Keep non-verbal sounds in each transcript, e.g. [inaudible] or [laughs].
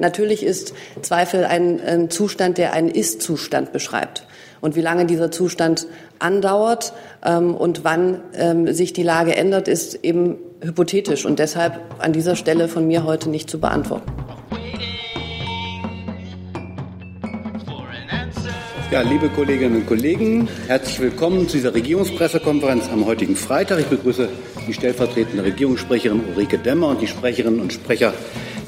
Natürlich ist Zweifel ein, ein Zustand, der einen Ist-Zustand beschreibt. Und wie lange dieser Zustand andauert ähm, und wann ähm, sich die Lage ändert, ist eben hypothetisch und deshalb an dieser Stelle von mir heute nicht zu beantworten. Ja, liebe Kolleginnen und Kollegen, herzlich willkommen zu dieser Regierungspressekonferenz am heutigen Freitag. Ich begrüße die stellvertretende Regierungssprecherin Ulrike Demmer und die Sprecherinnen und Sprecher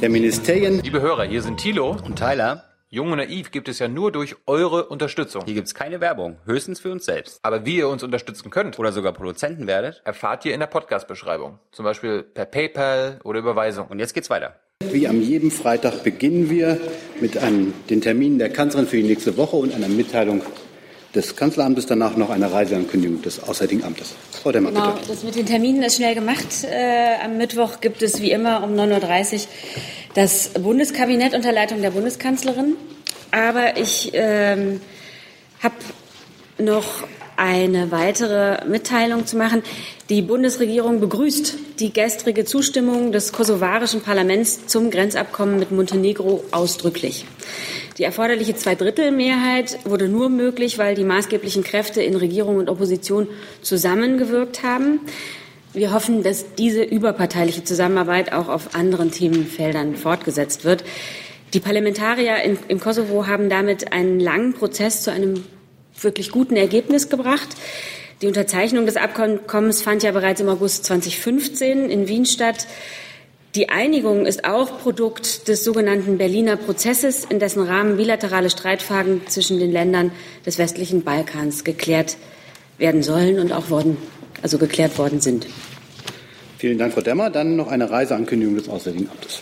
der Ministerien. Liebe Hörer, hier sind Thilo und Tyler. Jung und Naiv gibt es ja nur durch eure Unterstützung. Hier gibt es keine Werbung, höchstens für uns selbst. Aber wie ihr uns unterstützen könnt oder sogar Produzenten werdet, erfahrt ihr in der Podcast-Beschreibung. Zum Beispiel per PayPal oder Überweisung. Und jetzt geht's weiter. Wie am jeden Freitag beginnen wir mit einem, den Terminen der Kanzlerin für die nächste Woche und einer Mitteilung des Kanzleramtes, danach noch eine Reiseankündigung des Auswärtigen Amtes. Frau Demmer, genau, bitte. das mit den Terminen ist schnell gemacht. Äh, am Mittwoch gibt es wie immer um 9.30 Uhr das Bundeskabinett unter Leitung der Bundeskanzlerin. Aber ich ähm, habe noch eine weitere Mitteilung zu machen. Die Bundesregierung begrüßt die gestrige Zustimmung des kosovarischen Parlaments zum Grenzabkommen mit Montenegro ausdrücklich. Die erforderliche Zweidrittelmehrheit wurde nur möglich, weil die maßgeblichen Kräfte in Regierung und Opposition zusammengewirkt haben. Wir hoffen, dass diese überparteiliche Zusammenarbeit auch auf anderen Themenfeldern fortgesetzt wird. Die Parlamentarier in, im Kosovo haben damit einen langen Prozess zu einem wirklich guten Ergebnis gebracht. Die Unterzeichnung des Abkommens fand ja bereits im August 2015 in Wien statt. Die Einigung ist auch Produkt des sogenannten Berliner Prozesses, in dessen Rahmen bilaterale Streitfragen zwischen den Ländern des westlichen Balkans geklärt werden sollen und auch worden, also geklärt worden sind. Vielen Dank, Frau Demmer. Dann noch eine Reiseankündigung des Auswärtigen Amtes.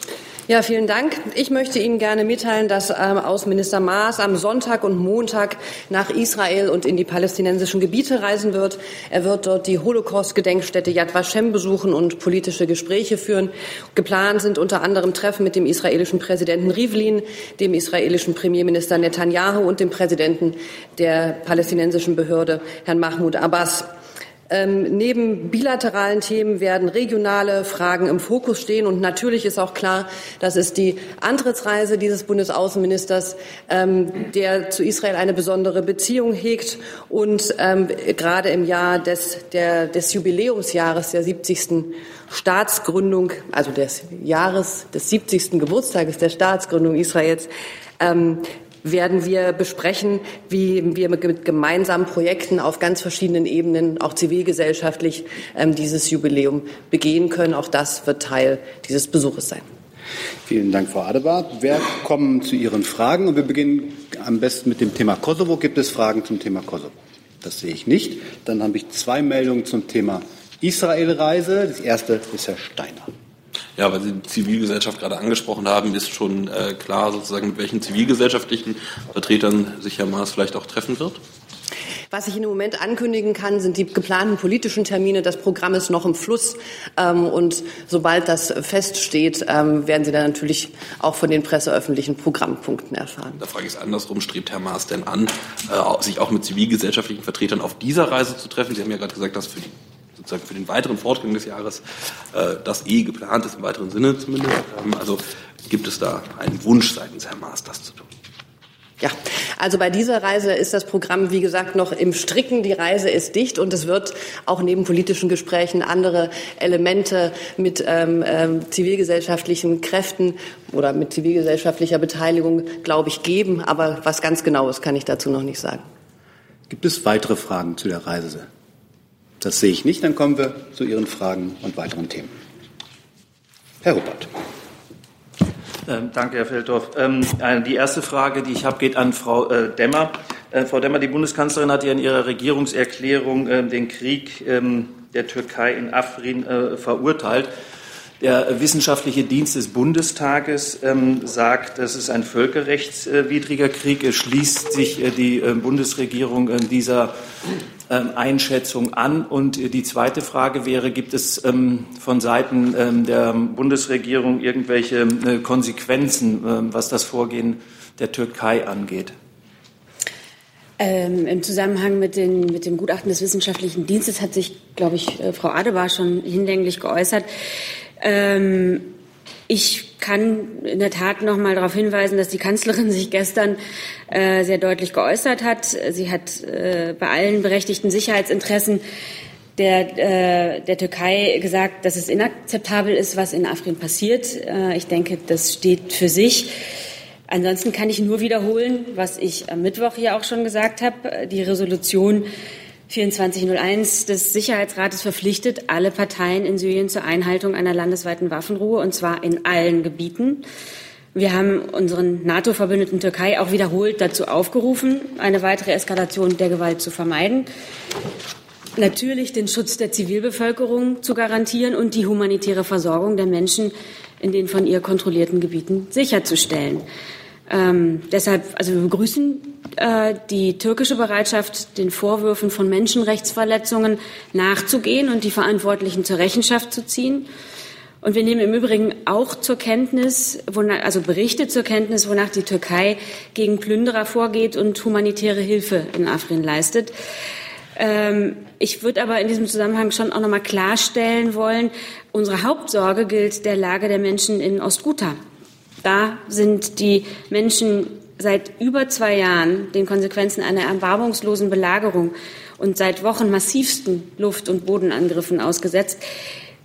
Ja, vielen Dank. Ich möchte Ihnen gerne mitteilen, dass ähm, Außenminister Maas am Sonntag und Montag nach Israel und in die palästinensischen Gebiete reisen wird. Er wird dort die Holocaust-Gedenkstätte Yad Vashem besuchen und politische Gespräche führen. Geplant sind unter anderem Treffen mit dem israelischen Präsidenten Rivlin, dem israelischen Premierminister Netanyahu und dem Präsidenten der palästinensischen Behörde, Herrn Mahmoud Abbas. Ähm, neben bilateralen Themen werden regionale Fragen im Fokus stehen. Und natürlich ist auch klar, dass es die Antrittsreise dieses Bundesaußenministers, ähm, der zu Israel eine besondere Beziehung hegt und ähm, gerade im Jahr des, der, des Jubiläumsjahres der 70. Staatsgründung, also des Jahres des 70. Geburtstages der Staatsgründung Israels, ähm, werden wir besprechen, wie wir mit gemeinsamen Projekten auf ganz verschiedenen Ebenen, auch zivilgesellschaftlich, ähm, dieses Jubiläum begehen können. Auch das wird Teil dieses Besuches sein. Vielen Dank, Frau Adebart. Wir kommen zu Ihren Fragen und wir beginnen am besten mit dem Thema Kosovo. Gibt es Fragen zum Thema Kosovo? Das sehe ich nicht. Dann habe ich zwei Meldungen zum Thema Israelreise. Das erste ist Herr Steiner. Ja, weil Sie die Zivilgesellschaft gerade angesprochen haben, ist schon äh, klar sozusagen, mit welchen zivilgesellschaftlichen Vertretern sich Herr Maas vielleicht auch treffen wird? Was ich Ihnen im Moment ankündigen kann, sind die geplanten politischen Termine. Das Programm ist noch im Fluss. Ähm, und sobald das feststeht, ähm, werden Sie dann natürlich auch von den presseöffentlichen Programmpunkten erfahren. Da frage ich es andersrum. Strebt Herr Maas denn an, äh, sich auch mit zivilgesellschaftlichen Vertretern auf dieser Reise zu treffen? Sie haben ja gerade gesagt, dass für die sozusagen für den weiteren Fortgang des Jahres äh, das eh geplant ist, im weiteren Sinne zumindest. Ähm, also gibt es da einen Wunsch seitens Herrn Maas, das zu tun? Ja, also bei dieser Reise ist das Programm, wie gesagt, noch im Stricken. Die Reise ist dicht und es wird auch neben politischen Gesprächen andere Elemente mit ähm, ähm, zivilgesellschaftlichen Kräften oder mit zivilgesellschaftlicher Beteiligung, glaube ich, geben. Aber was ganz Genaues kann ich dazu noch nicht sagen. Gibt es weitere Fragen zu der Reise? Das sehe ich nicht. Dann kommen wir zu Ihren Fragen und weiteren Themen. Herr Ruppert. Ähm, danke, Herr Feldorf. Ähm, die erste Frage, die ich habe, geht an Frau äh, Demmer. Äh, Frau Demmer, die Bundeskanzlerin hat ja in ihrer Regierungserklärung äh, den Krieg ähm, der Türkei in Afrin äh, verurteilt. Der wissenschaftliche Dienst des Bundestages ähm, sagt, das ist ein völkerrechtswidriger Krieg. Es schließt sich äh, die äh, Bundesregierung äh, dieser ähm, Einschätzung an. Und die zweite Frage wäre, gibt es ähm, von Seiten ähm, der Bundesregierung irgendwelche äh, Konsequenzen, äh, was das Vorgehen der Türkei angeht? Ähm, Im Zusammenhang mit, den, mit, dem Gutachten des Wissenschaftlichen Dienstes hat sich, glaube ich, äh, Frau Adebar schon hinlänglich geäußert. Ähm, ich kann in der Tat noch mal darauf hinweisen, dass die Kanzlerin [laughs] sich gestern äh, sehr deutlich geäußert hat. Sie hat äh, bei allen berechtigten Sicherheitsinteressen der, äh, der Türkei gesagt, dass es inakzeptabel ist, was in Afrin passiert. Äh, ich denke, das steht für sich. Ansonsten kann ich nur wiederholen, was ich am Mittwoch hier auch schon gesagt habe. Die Resolution 2401 des Sicherheitsrates verpflichtet alle Parteien in Syrien zur Einhaltung einer landesweiten Waffenruhe, und zwar in allen Gebieten. Wir haben unseren NATO-Verbündeten Türkei auch wiederholt dazu aufgerufen, eine weitere Eskalation der Gewalt zu vermeiden, natürlich den Schutz der Zivilbevölkerung zu garantieren und die humanitäre Versorgung der Menschen in den von ihr kontrollierten Gebieten sicherzustellen. Ähm, deshalb, also wir begrüßen die türkische Bereitschaft, den Vorwürfen von Menschenrechtsverletzungen nachzugehen und die Verantwortlichen zur Rechenschaft zu ziehen. Und wir nehmen im Übrigen auch zur Kenntnis, also Berichte zur Kenntnis, wonach die Türkei gegen Plünderer vorgeht und humanitäre Hilfe in Afrin leistet. Ähm, ich würde aber in diesem Zusammenhang schon auch noch mal klarstellen wollen, unsere Hauptsorge gilt der Lage der Menschen in Ostguta. Da sind die Menschen seit über zwei Jahren den Konsequenzen einer erbarmungslosen Belagerung und seit Wochen massivsten Luft- und Bodenangriffen ausgesetzt,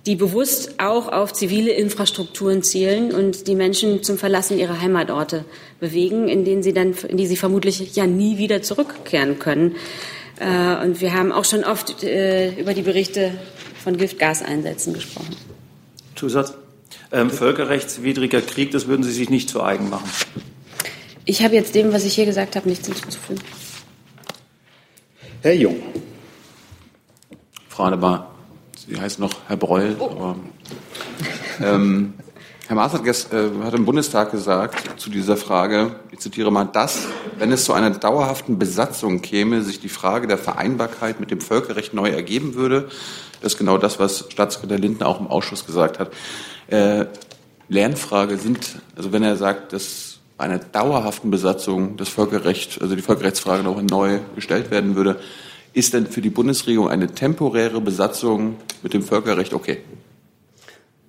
die bewusst auch auf zivile Infrastrukturen zielen und die Menschen zum Verlassen ihrer Heimatorte bewegen, in denen sie dann, in die sie vermutlich ja nie wieder zurückkehren können. Äh, und wir haben auch schon oft äh, über die Berichte von Giftgaseinsätzen gesprochen. Zusatz? Ähm, völkerrechtswidriger Krieg, das würden Sie sich nicht zu eigen machen. Ich habe jetzt dem, was ich hier gesagt habe, nichts hinzuzufügen. Herr Jung. Frau Adebar, Sie heißen noch Herr Breul, oh. aber ähm, Herr Maas hat, gest, äh, hat im Bundestag gesagt zu dieser Frage, ich zitiere mal, dass, wenn es zu einer dauerhaften Besatzung käme, sich die Frage der Vereinbarkeit mit dem Völkerrecht neu ergeben würde. Das ist genau das, was Staatssekretär Lindner auch im Ausschuss gesagt hat. Äh, Lernfrage sind, also wenn er sagt, dass einer dauerhaften Besatzung das Völkerrecht, also die Völkerrechtsfrage noch neu gestellt werden würde, ist denn für die Bundesregierung eine temporäre Besatzung mit dem Völkerrecht okay?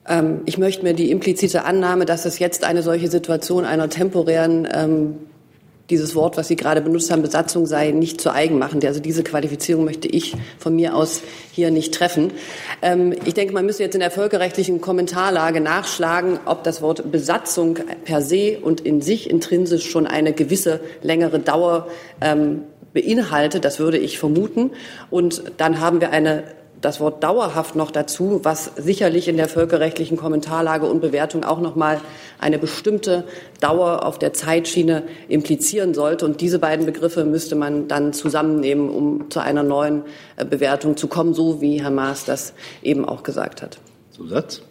Ähm, ich möchte mir die implizite Annahme, dass es jetzt eine solche Situation einer temporären ähm, dieses Wort, was Sie gerade benutzt haben, Besatzung sei, nicht zu eigen machen. Also diese Qualifizierung möchte ich von mir aus hier nicht treffen. Ähm, ich denke, man müsste jetzt in der völkerrechtlichen Kommentarlage nachschlagen, ob das Wort Besatzung per se und in sich intrinsisch schon eine gewisse längere Dauer ähm, beinhaltet. Das würde ich vermuten. Und dann haben wir eine das Wort dauerhaft noch dazu, was sicherlich in der völkerrechtlichen Kommentarlage und Bewertung auch noch mal eine bestimmte Dauer auf der Zeitschiene implizieren sollte. Und diese beiden Begriffe müsste man dann zusammennehmen, um zu einer neuen äh, Bewertung zu kommen, so wie Herr Maas das eben auch gesagt hat. Zusatz?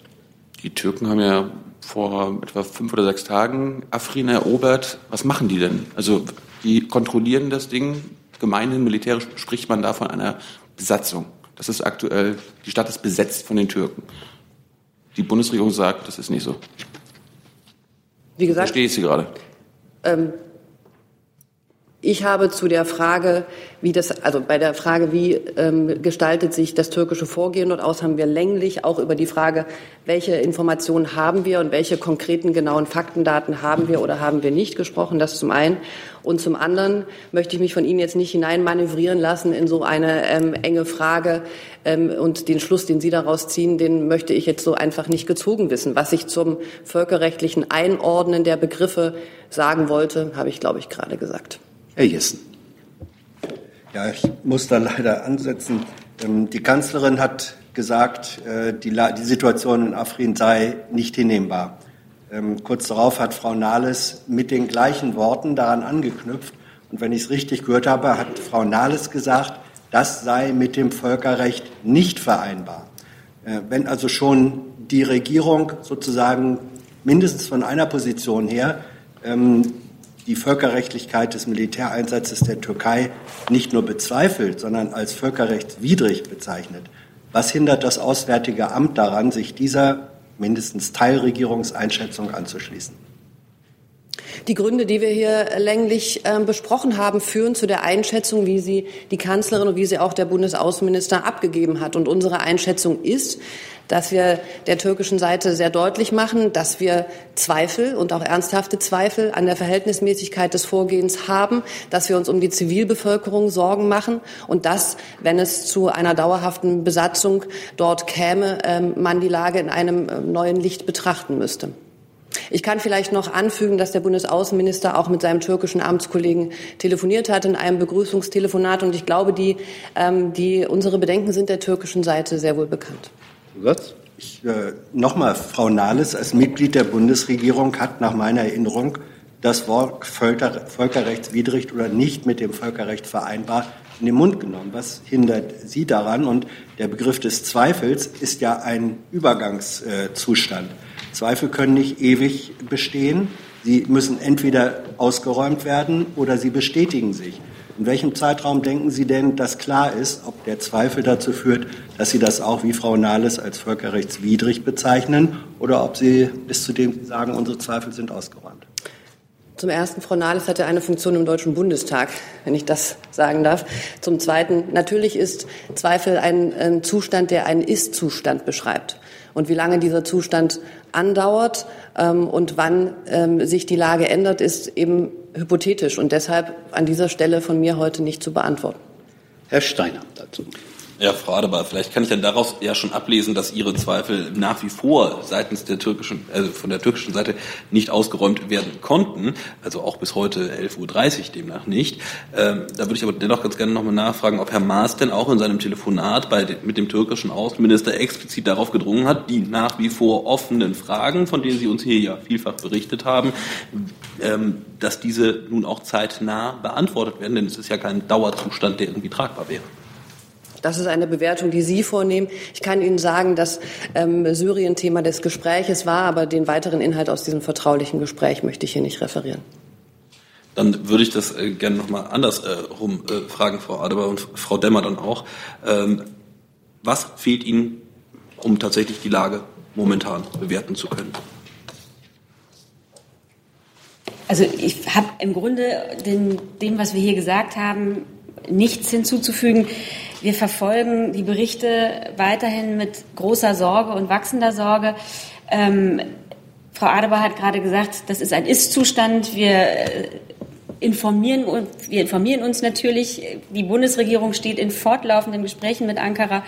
Die Türken haben ja vor etwa fünf oder sechs Tagen Afrin erobert. Was machen die denn? Also die kontrollieren das Ding. Gemeinhin militärisch spricht man da von einer Besatzung. Das ist aktuell, die Stadt ist besetzt von den Türken. Die Bundesregierung sagt, das ist nicht so. Wie gesagt, verstehe ich Sie gerade. Ähm, ich habe zu der Frage, wie das, also bei der Frage, wie ähm, gestaltet sich das türkische Vorgehen dort aus, haben wir länglich auch über die Frage, welche Informationen haben wir und welche konkreten genauen Faktendaten haben wir oder haben wir nicht gesprochen. Das zum einen. Und zum anderen möchte ich mich von Ihnen jetzt nicht hineinmanövrieren lassen in so eine ähm, enge Frage ähm, und den Schluss, den Sie daraus ziehen, den möchte ich jetzt so einfach nicht gezogen wissen. Was ich zum völkerrechtlichen Einordnen der Begriffe sagen wollte, habe ich, glaube ich, gerade gesagt. Herr Jessen. Ja, ich muss da leider ansetzen. Ähm, die Kanzlerin hat gesagt, äh, die Situation in Afrin sei nicht hinnehmbar. Ähm, kurz darauf hat Frau Nahles mit den gleichen Worten daran angeknüpft. Und wenn ich es richtig gehört habe, hat Frau Nahles gesagt, das sei mit dem Völkerrecht nicht vereinbar. Äh, wenn also schon die Regierung sozusagen mindestens von einer Position her ähm, die Völkerrechtlichkeit des Militäreinsatzes der Türkei nicht nur bezweifelt, sondern als völkerrechtswidrig bezeichnet. Was hindert das Auswärtige Amt daran, sich dieser mindestens Teilregierungseinschätzung anzuschließen? Die Gründe, die wir hier länglich äh, besprochen haben, führen zu der Einschätzung, wie sie die Kanzlerin und wie sie auch der Bundesaußenminister abgegeben hat. Und unsere Einschätzung ist, dass wir der türkischen Seite sehr deutlich machen, dass wir Zweifel und auch ernsthafte Zweifel an der Verhältnismäßigkeit des Vorgehens haben, dass wir uns um die Zivilbevölkerung Sorgen machen und dass, wenn es zu einer dauerhaften Besatzung dort käme, ähm, man die Lage in einem äh, neuen Licht betrachten müsste. Ich kann vielleicht noch anfügen, dass der Bundesaußenminister auch mit seinem türkischen Amtskollegen telefoniert hat in einem Begrüßungstelefonat. Und ich glaube, die, ähm, die, unsere Bedenken sind der türkischen Seite sehr wohl bekannt. Zusatz? Ich, äh, Nochmal, Frau Nahles als Mitglied der Bundesregierung hat nach meiner Erinnerung das Wort Völker, völkerrechtswidrig oder nicht mit dem Völkerrecht vereinbar in den Mund genommen. Was hindert Sie daran? Und der Begriff des Zweifels ist ja ein Übergangszustand. Äh, Zweifel können nicht ewig bestehen. Sie müssen entweder ausgeräumt werden oder sie bestätigen sich. In welchem Zeitraum denken Sie denn, dass klar ist, ob der Zweifel dazu führt, dass Sie das auch wie Frau Nahles als völkerrechtswidrig bezeichnen oder ob Sie bis zu dem sagen, unsere Zweifel sind ausgeräumt? Zum Ersten, Frau Nahles hatte eine Funktion im Deutschen Bundestag, wenn ich das sagen darf. Zum Zweiten, natürlich ist Zweifel ein, Zustand, der einen Ist-Zustand beschreibt. Und wie lange dieser Zustand andauert ähm, und wann ähm, sich die Lage ändert, ist eben hypothetisch und deshalb an dieser Stelle von mir heute nicht zu beantworten. Herr Steiner dazu. Ja, Frau Adebar, vielleicht kann ich dann daraus ja schon ablesen, dass Ihre Zweifel nach wie vor seitens der türkischen, also von der türkischen Seite nicht ausgeräumt werden konnten, also auch bis heute 11.30 Uhr demnach nicht. Ähm, da würde ich aber dennoch ganz gerne nochmal nachfragen, ob Herr Maas denn auch in seinem Telefonat bei, mit dem türkischen Außenminister explizit darauf gedrungen hat, die nach wie vor offenen Fragen, von denen Sie uns hier ja vielfach berichtet haben, ähm, dass diese nun auch zeitnah beantwortet werden, denn es ist ja kein Dauerzustand, der irgendwie tragbar wäre. Das ist eine Bewertung, die Sie vornehmen. Ich kann Ihnen sagen, dass ähm, Syrien Thema des Gespräches war, aber den weiteren Inhalt aus diesem vertraulichen Gespräch möchte ich hier nicht referieren. Dann würde ich das äh, gerne nochmal andersrum äh, äh, fragen, Frau Adebar und Frau Demmer dann auch. Ähm, was fehlt Ihnen, um tatsächlich die Lage momentan bewerten zu können? Also ich habe im Grunde den, dem, was wir hier gesagt haben, nichts hinzuzufügen. Wir verfolgen die Berichte weiterhin mit großer Sorge und wachsender Sorge. Ähm, Frau Adebar hat gerade gesagt, das ist ein Ist-Zustand. Wir äh, informieren, wir informieren uns natürlich. Die Bundesregierung steht in fortlaufenden Gesprächen mit Ankara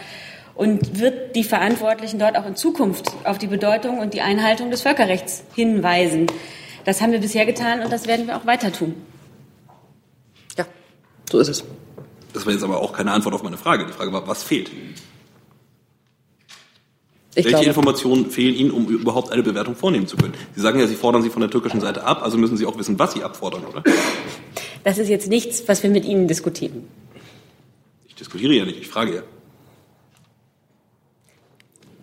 und wird die Verantwortlichen dort auch in Zukunft auf die Bedeutung und die Einhaltung des Völkerrechts hinweisen. Das haben wir bisher getan und das werden wir auch weiter tun. Ja, so ist es. Das war jetzt aber auch keine Antwort auf meine Frage. Die Frage war, was fehlt? Ich Welche glaube, Informationen fehlen Ihnen, um überhaupt eine Bewertung vornehmen zu können? Sie sagen ja, Sie fordern sie von der türkischen Seite ab, also müssen Sie auch wissen, was Sie abfordern, oder? Das ist jetzt nichts, was wir mit Ihnen diskutieren. Ich diskutiere ja nicht, ich frage ja.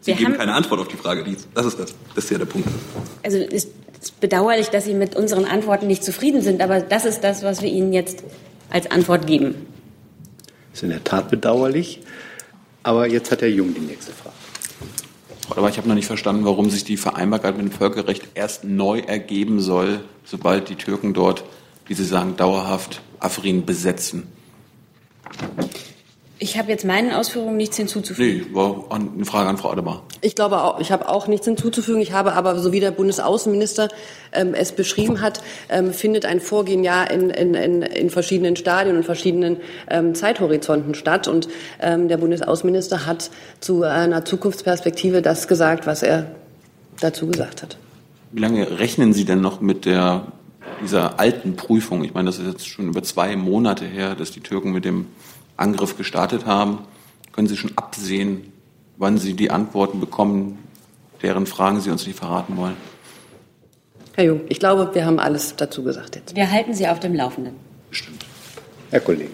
Sie wir geben keine Antwort auf die Frage. Das ist das. Das ist ja der Punkt. Also es ist bedauerlich, dass Sie mit unseren Antworten nicht zufrieden sind, aber das ist das, was wir Ihnen jetzt als Antwort geben. Das ist in der Tat bedauerlich. Aber jetzt hat Herr Jung die nächste Frage. Aber ich habe noch nicht verstanden, warum sich die Vereinbarkeit mit dem Völkerrecht erst neu ergeben soll, sobald die Türken dort, wie Sie sagen, dauerhaft Afrin besetzen. Ich habe jetzt meinen Ausführungen nichts hinzuzufügen. Nee, war eine Frage an Frau Adebar. Ich glaube auch, ich habe auch nichts hinzuzufügen. Ich habe aber, so wie der Bundesaußenminister ähm, es beschrieben hat, ähm, findet ein Vorgehen ja in, in, in, in verschiedenen Stadien und verschiedenen ähm, Zeithorizonten statt. Und ähm, der Bundesaußenminister hat zu einer Zukunftsperspektive das gesagt, was er dazu gesagt hat. Wie lange rechnen Sie denn noch mit der, dieser alten Prüfung? Ich meine, das ist jetzt schon über zwei Monate her, dass die Türken mit dem Angriff gestartet haben, können Sie schon absehen, wann Sie die Antworten bekommen, deren Fragen Sie uns nicht verraten wollen? Herr Jung, ich glaube, wir haben alles dazu gesagt jetzt. Wir halten Sie auf dem Laufenden. Bestimmt. Herr Kollege.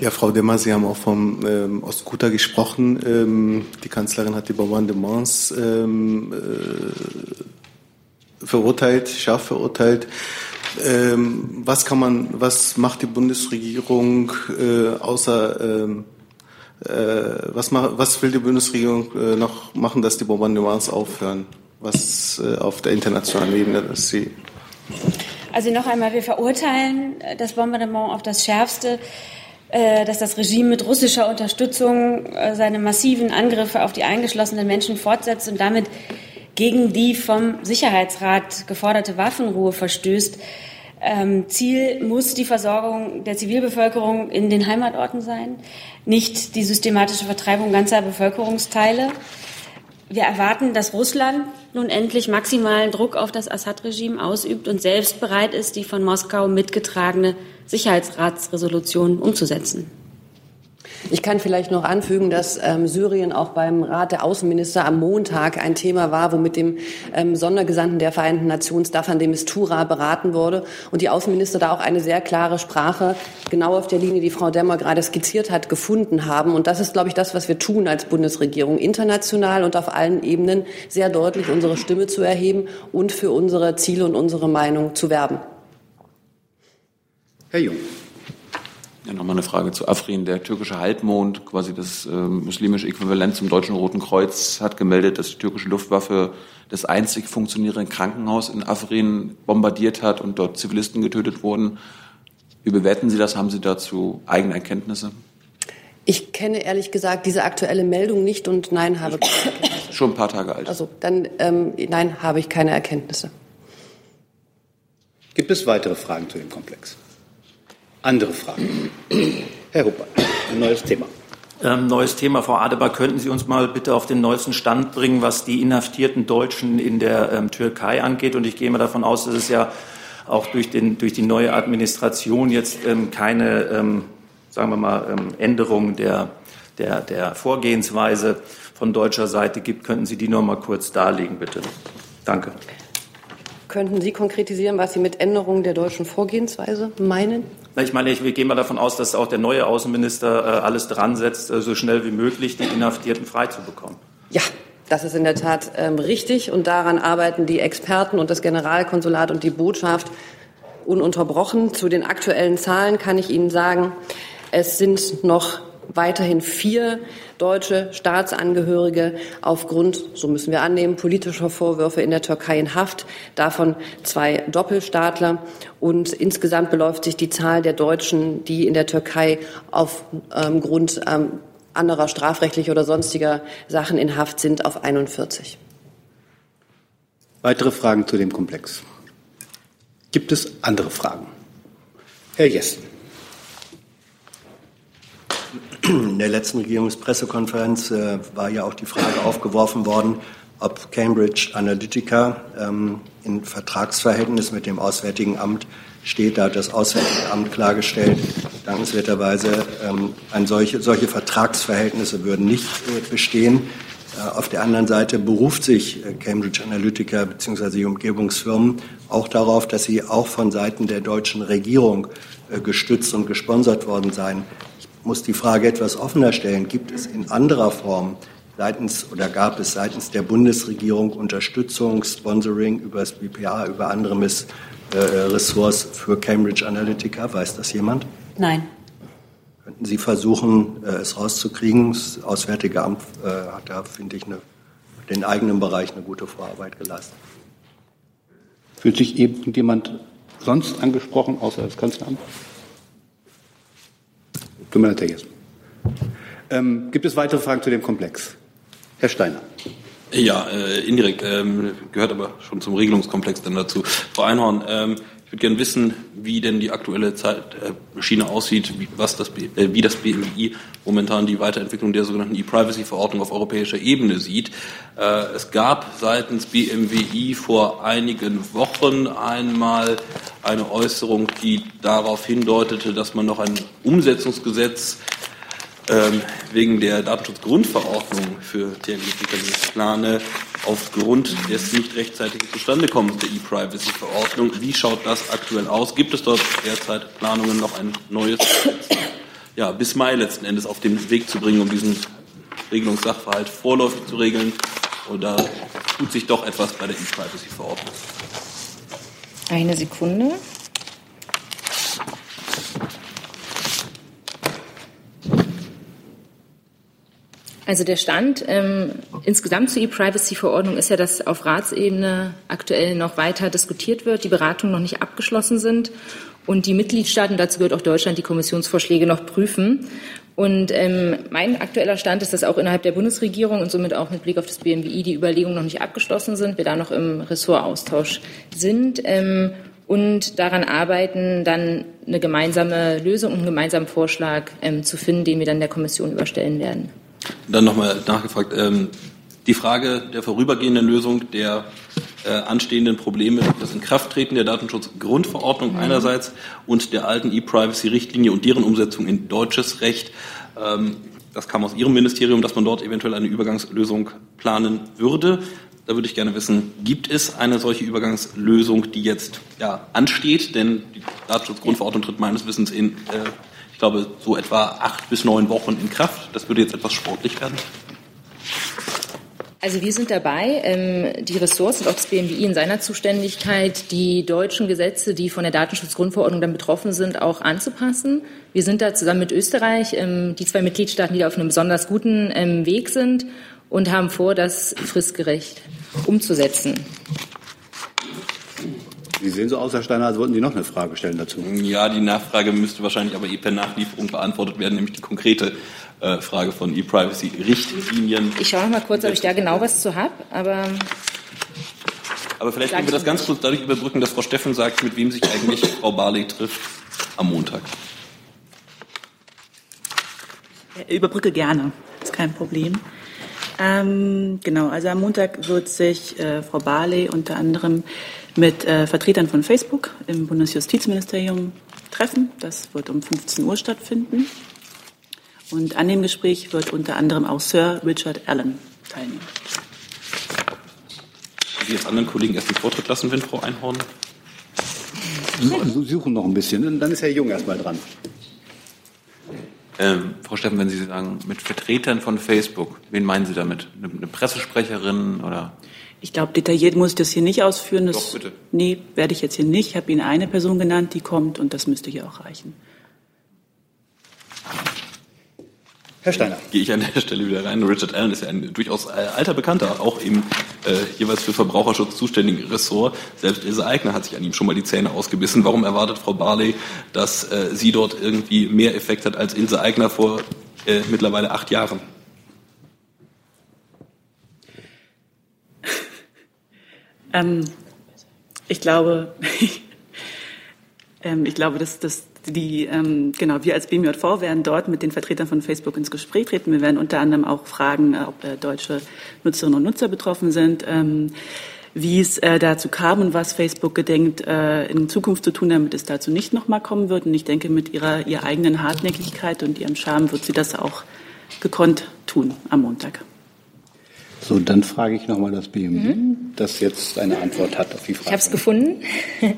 Ja, Frau Demmer, Sie haben auch vom ähm, Ostguter gesprochen. Ähm, die Kanzlerin hat die Bombardements ähm, äh, verurteilt, scharf verurteilt. Ähm, was kann man, was macht die Bundesregierung äh, außer ähm, äh, was, was will die Bundesregierung äh, noch machen, dass die Bombardements aufhören? Was äh, auf der internationalen Ebene, dass sie Also noch einmal, wir verurteilen das Bombardement auf das Schärfste, äh, dass das Regime mit russischer Unterstützung äh, seine massiven Angriffe auf die eingeschlossenen Menschen fortsetzt und damit gegen die vom Sicherheitsrat geforderte Waffenruhe verstößt. Ähm, Ziel muss die Versorgung der Zivilbevölkerung in den Heimatorten sein, nicht die systematische Vertreibung ganzer Bevölkerungsteile. Wir erwarten, dass Russland nun endlich maximalen Druck auf das Assad-Regime ausübt und selbst bereit ist, die von Moskau mitgetragene Sicherheitsratsresolution umzusetzen. Ich kann vielleicht noch anfügen, dass ähm, Syrien auch beim Rat der Außenminister am Montag ein Thema war, wo mit dem ähm, Sondergesandten der Vereinten Nationen Staffan de Mistura beraten wurde und die Außenminister da auch eine sehr klare Sprache genau auf der Linie, die Frau Demmer gerade skizziert hat, gefunden haben. Und das ist, glaube ich, das, was wir tun als Bundesregierung, international und auf allen Ebenen sehr deutlich unsere Stimme zu erheben und für unsere Ziele und unsere Meinung zu werben. Herr Jung. Ja, nochmal eine Frage zu Afrin. Der türkische Halbmond, quasi das äh, muslimische Äquivalent zum Deutschen Roten Kreuz, hat gemeldet, dass die türkische Luftwaffe das einzig funktionierende Krankenhaus in Afrin bombardiert hat und dort Zivilisten getötet wurden. Wie bewerten Sie das? Haben Sie dazu eigene Erkenntnisse? Ich kenne ehrlich gesagt diese aktuelle Meldung nicht und nein, habe keine Erkenntnisse. Schon ein paar Tage alt. Also dann ähm, nein, habe ich keine Erkenntnisse. Gibt es weitere Fragen zu dem Komplex? Andere Fragen? Herr Huppert, ein neues Thema. Ähm, neues Thema. Frau Adebar, könnten Sie uns mal bitte auf den neuesten Stand bringen, was die inhaftierten Deutschen in der ähm, Türkei angeht? Und ich gehe mal davon aus, dass es ja auch durch, den, durch die neue Administration jetzt ähm, keine, ähm, sagen wir mal, ähm, Änderung der, der, der Vorgehensweise von deutscher Seite gibt. Könnten Sie die noch mal kurz darlegen, bitte? Danke. Könnten Sie konkretisieren, was Sie mit Änderungen der deutschen Vorgehensweise meinen? Ich meine, ich, wir gehen mal davon aus, dass auch der neue Außenminister äh, alles dran setzt, äh, so schnell wie möglich die Inhaftierten freizubekommen. Ja, das ist in der Tat ähm, richtig und daran arbeiten die Experten und das Generalkonsulat und die Botschaft ununterbrochen. Zu den aktuellen Zahlen kann ich Ihnen sagen, es sind noch weiterhin vier deutsche Staatsangehörige aufgrund, so müssen wir annehmen, politischer Vorwürfe in der Türkei in Haft, davon zwei Doppelstaatler. Und insgesamt beläuft sich die Zahl der Deutschen, die in der Türkei aufgrund ähm, ähm, anderer strafrechtlicher oder sonstiger Sachen in Haft sind, auf 41. Weitere Fragen zu dem Komplex? Gibt es andere Fragen? Herr Jessen. In der letzten Regierungspressekonferenz äh, war ja auch die Frage aufgeworfen worden, ob Cambridge Analytica ähm, in Vertragsverhältnis mit dem Auswärtigen Amt steht. Da hat das Auswärtige Amt klargestellt, dankenswerterweise, ähm, ein solche, solche Vertragsverhältnisse würden nicht äh, bestehen. Äh, auf der anderen Seite beruft sich äh, Cambridge Analytica bzw. die Umgebungsfirmen auch darauf, dass sie auch von Seiten der deutschen Regierung äh, gestützt und gesponsert worden seien muss die Frage etwas offener stellen. Gibt es in anderer Form seitens oder gab es seitens der Bundesregierung Unterstützung, Sponsoring über das BPA, über andere Miss, äh, Ressorts für Cambridge Analytica? Weiß das jemand? Nein. Könnten Sie versuchen, äh, es rauszukriegen? Das Auswärtige Amt äh, hat da, finde ich, eine, den eigenen Bereich eine gute Vorarbeit geleistet. Fühlt sich irgendjemand sonst angesprochen, außer das Kanzleramt? Jessen. Ähm, gibt es weitere Fragen zu dem Komplex? Herr Steiner. Ja, äh, indirekt, ähm, gehört aber schon zum Regelungskomplex dann dazu. Frau Einhorn, ähm, ich würde gerne wissen, wie denn die aktuelle Zeitschiene äh, aussieht, wie, was das, äh, wie das BMI momentan die Weiterentwicklung der sogenannten E-Privacy-Verordnung auf europäischer Ebene sieht. Äh, es gab seitens BMWI vor einigen Wochen einmal eine Äußerung, die darauf hindeutete, dass man noch ein Umsetzungsgesetz ähm, wegen der Datenschutzgrundverordnung für TNG plane, aufgrund des nicht rechtzeitigen Zustandekommens der E-Privacy-Verordnung. Wie schaut das aktuell aus? Gibt es dort derzeit Planungen, noch ein neues [clears throat] ja, bis Mai letzten Endes auf den Weg zu bringen, um diesen Regelungssachverhalt vorläufig zu regeln? Oder tut sich doch etwas bei der E-Privacy-Verordnung? Eine Sekunde. Also der Stand ähm, Insgesamt zur E-Privacy-Verordnung ist ja, dass auf Ratsebene aktuell noch weiter diskutiert wird, die Beratungen noch nicht abgeschlossen sind und die Mitgliedstaaten, dazu gehört auch Deutschland, die Kommissionsvorschläge noch prüfen. Und ähm, mein aktueller Stand ist, dass auch innerhalb der Bundesregierung und somit auch mit Blick auf das BMWI die Überlegungen noch nicht abgeschlossen sind, wir da noch im Ressortaustausch sind ähm, und daran arbeiten, dann eine gemeinsame Lösung und einen gemeinsamen Vorschlag ähm, zu finden, den wir dann der Kommission überstellen werden. Dann nochmal nachgefragt, ähm, die Frage der vorübergehenden Lösung der äh, anstehenden Probleme, das Inkrafttreten der Datenschutzgrundverordnung mhm. einerseits und der alten E-Privacy-Richtlinie und deren Umsetzung in deutsches Recht. Ähm, das kam aus Ihrem Ministerium, dass man dort eventuell eine Übergangslösung planen würde. Da würde ich gerne wissen, gibt es eine solche Übergangslösung, die jetzt ja, ansteht? Denn die Datenschutzgrundverordnung tritt meines Wissens in, äh, glaube, so etwa acht bis neun Wochen in Kraft. Das würde jetzt etwas sportlich werden. Also wir sind dabei, ähm, die Ressorts und auch das BMWI in seiner Zuständigkeit, die deutschen Gesetze, die von der Datenschutzgrundverordnung dann betroffen sind, auch anzupassen. Wir sind da zusammen mit Österreich, ähm, die zwei Mitgliedstaaten, die da auf einem besonders guten ähm, Weg sind und haben vor, das fristgerecht umzusetzen. Sie sehen so aus, Herr Steiner, als wollten Sie noch eine Frage stellen dazu. Ja, die Nachfrage müsste wahrscheinlich aber eh per Nachlieferung beantwortet werden, nämlich die konkrete äh, Frage von E-Privacy-Richtlinien. Ich schaue noch mal kurz, ob ich da genau was zu habe, aber. Aber vielleicht können wir das ganz kurz dadurch überbrücken, dass Frau Steffen sagt, mit wem sich eigentlich Frau Barley trifft am Montag. Überbrücke gerne, ist kein Problem. Ähm, genau, also am Montag wird sich äh, Frau Barley unter anderem mit äh, Vertretern von Facebook im Bundesjustizministerium treffen. Das wird um 15 Uhr stattfinden. Und an dem Gespräch wird unter anderem auch Sir Richard Allen teilnehmen. Sie jetzt anderen Kollegen erst den Vortritt lassen, wenn Frau Einhorn. Sie suchen noch ein bisschen, dann ist Herr Jung erst mal dran. Ähm, Frau Steffen, wenn Sie sagen, mit Vertretern von Facebook, wen meinen Sie damit? Eine, eine Pressesprecherin oder? Ich glaube, detailliert muss ich das hier nicht ausführen. Das, Doch, bitte. Nee, werde ich jetzt hier nicht. Ich habe Ihnen eine Person genannt, die kommt und das müsste hier auch reichen. Herr Steiner. Gehe ich an der Stelle wieder rein. Richard Allen ist ja ein durchaus äh, alter Bekannter, auch im äh, jeweils für Verbraucherschutz zuständigen Ressort. Selbst Ilse Aigner hat sich an ihm schon mal die Zähne ausgebissen. Warum erwartet Frau Barley, dass äh, sie dort irgendwie mehr Effekt hat als Ilse Aigner vor äh, mittlerweile acht Jahren? Ähm, ich glaube, [laughs] ähm, ich glaube, dass, dass die, ähm, genau, wir als BMJV werden dort mit den Vertretern von Facebook ins Gespräch treten. Wir werden unter anderem auch fragen, äh, ob äh, deutsche Nutzerinnen und Nutzer betroffen sind, ähm, wie es äh, dazu kam und was Facebook gedenkt, äh, in Zukunft zu tun, damit es dazu nicht nochmal kommen wird. Und ich denke, mit ihrer, ihrer eigenen Hartnäckigkeit und ihrem Charme wird sie das auch gekonnt tun am Montag. So, dann frage ich nochmal das BMI, mhm. das jetzt eine Antwort hat auf die Frage. Ich habe es gefunden. [laughs]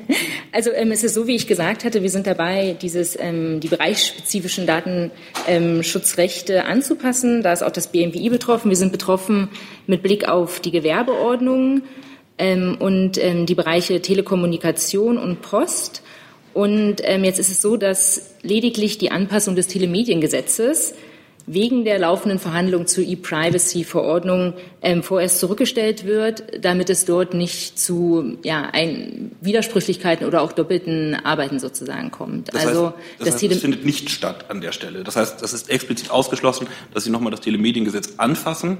Also ähm, es ist so, wie ich gesagt hatte, wir sind dabei, dieses, ähm, die bereichsspezifischen Datenschutzrechte ähm, anzupassen. Da ist auch das BMWI betroffen. Wir sind betroffen mit Blick auf die Gewerbeordnung ähm, und ähm, die Bereiche Telekommunikation und Post. Und ähm, jetzt ist es so, dass lediglich die Anpassung des Telemediengesetzes wegen der laufenden Verhandlungen zur E-Privacy-Verordnung ähm, vorerst zurückgestellt wird, damit es dort nicht zu ja, ein Widersprüchlichkeiten oder auch doppelten Arbeiten sozusagen kommt. Das also heißt, das, heißt, das findet nicht statt an der Stelle. Das heißt, das ist explizit ausgeschlossen, dass Sie nochmal das Telemediengesetz anfassen.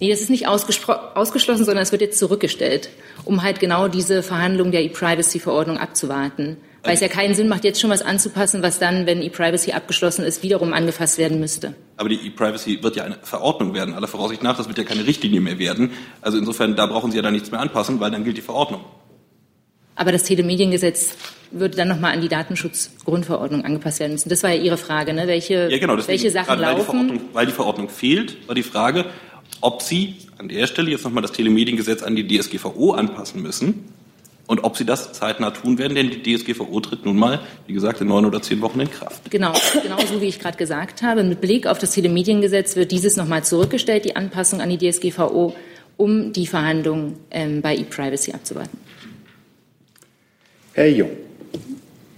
Nee, das ist nicht ausgeschlossen, sondern es wird jetzt zurückgestellt, um halt genau diese Verhandlungen der E-Privacy-Verordnung abzuwarten. Weil es ja keinen Sinn macht, jetzt schon was anzupassen, was dann, wenn E-Privacy abgeschlossen ist, wiederum angefasst werden müsste. Aber die E-Privacy wird ja eine Verordnung werden, aller Voraussicht nach. Das wird ja keine Richtlinie mehr werden. Also insofern, da brauchen Sie ja dann nichts mehr anpassen, weil dann gilt die Verordnung. Aber das Telemediengesetz würde dann nochmal an die Datenschutzgrundverordnung angepasst werden müssen. Das war ja Ihre Frage, ne? Welche, ja, genau, deswegen, welche Sachen weil laufen? Die weil die Verordnung fehlt, war die Frage, ob Sie an der Stelle jetzt nochmal das Telemediengesetz an die DSGVO anpassen müssen und ob Sie das zeitnah tun werden, denn die DSGVO tritt nun mal, wie gesagt, in neun oder zehn Wochen in Kraft. Genau, genau so wie ich gerade gesagt habe. Mit Blick auf das Telemediengesetz wird dieses nochmal zurückgestellt, die Anpassung an die DSGVO, um die Verhandlungen ähm, bei E-Privacy abzuwarten. Herr Jung.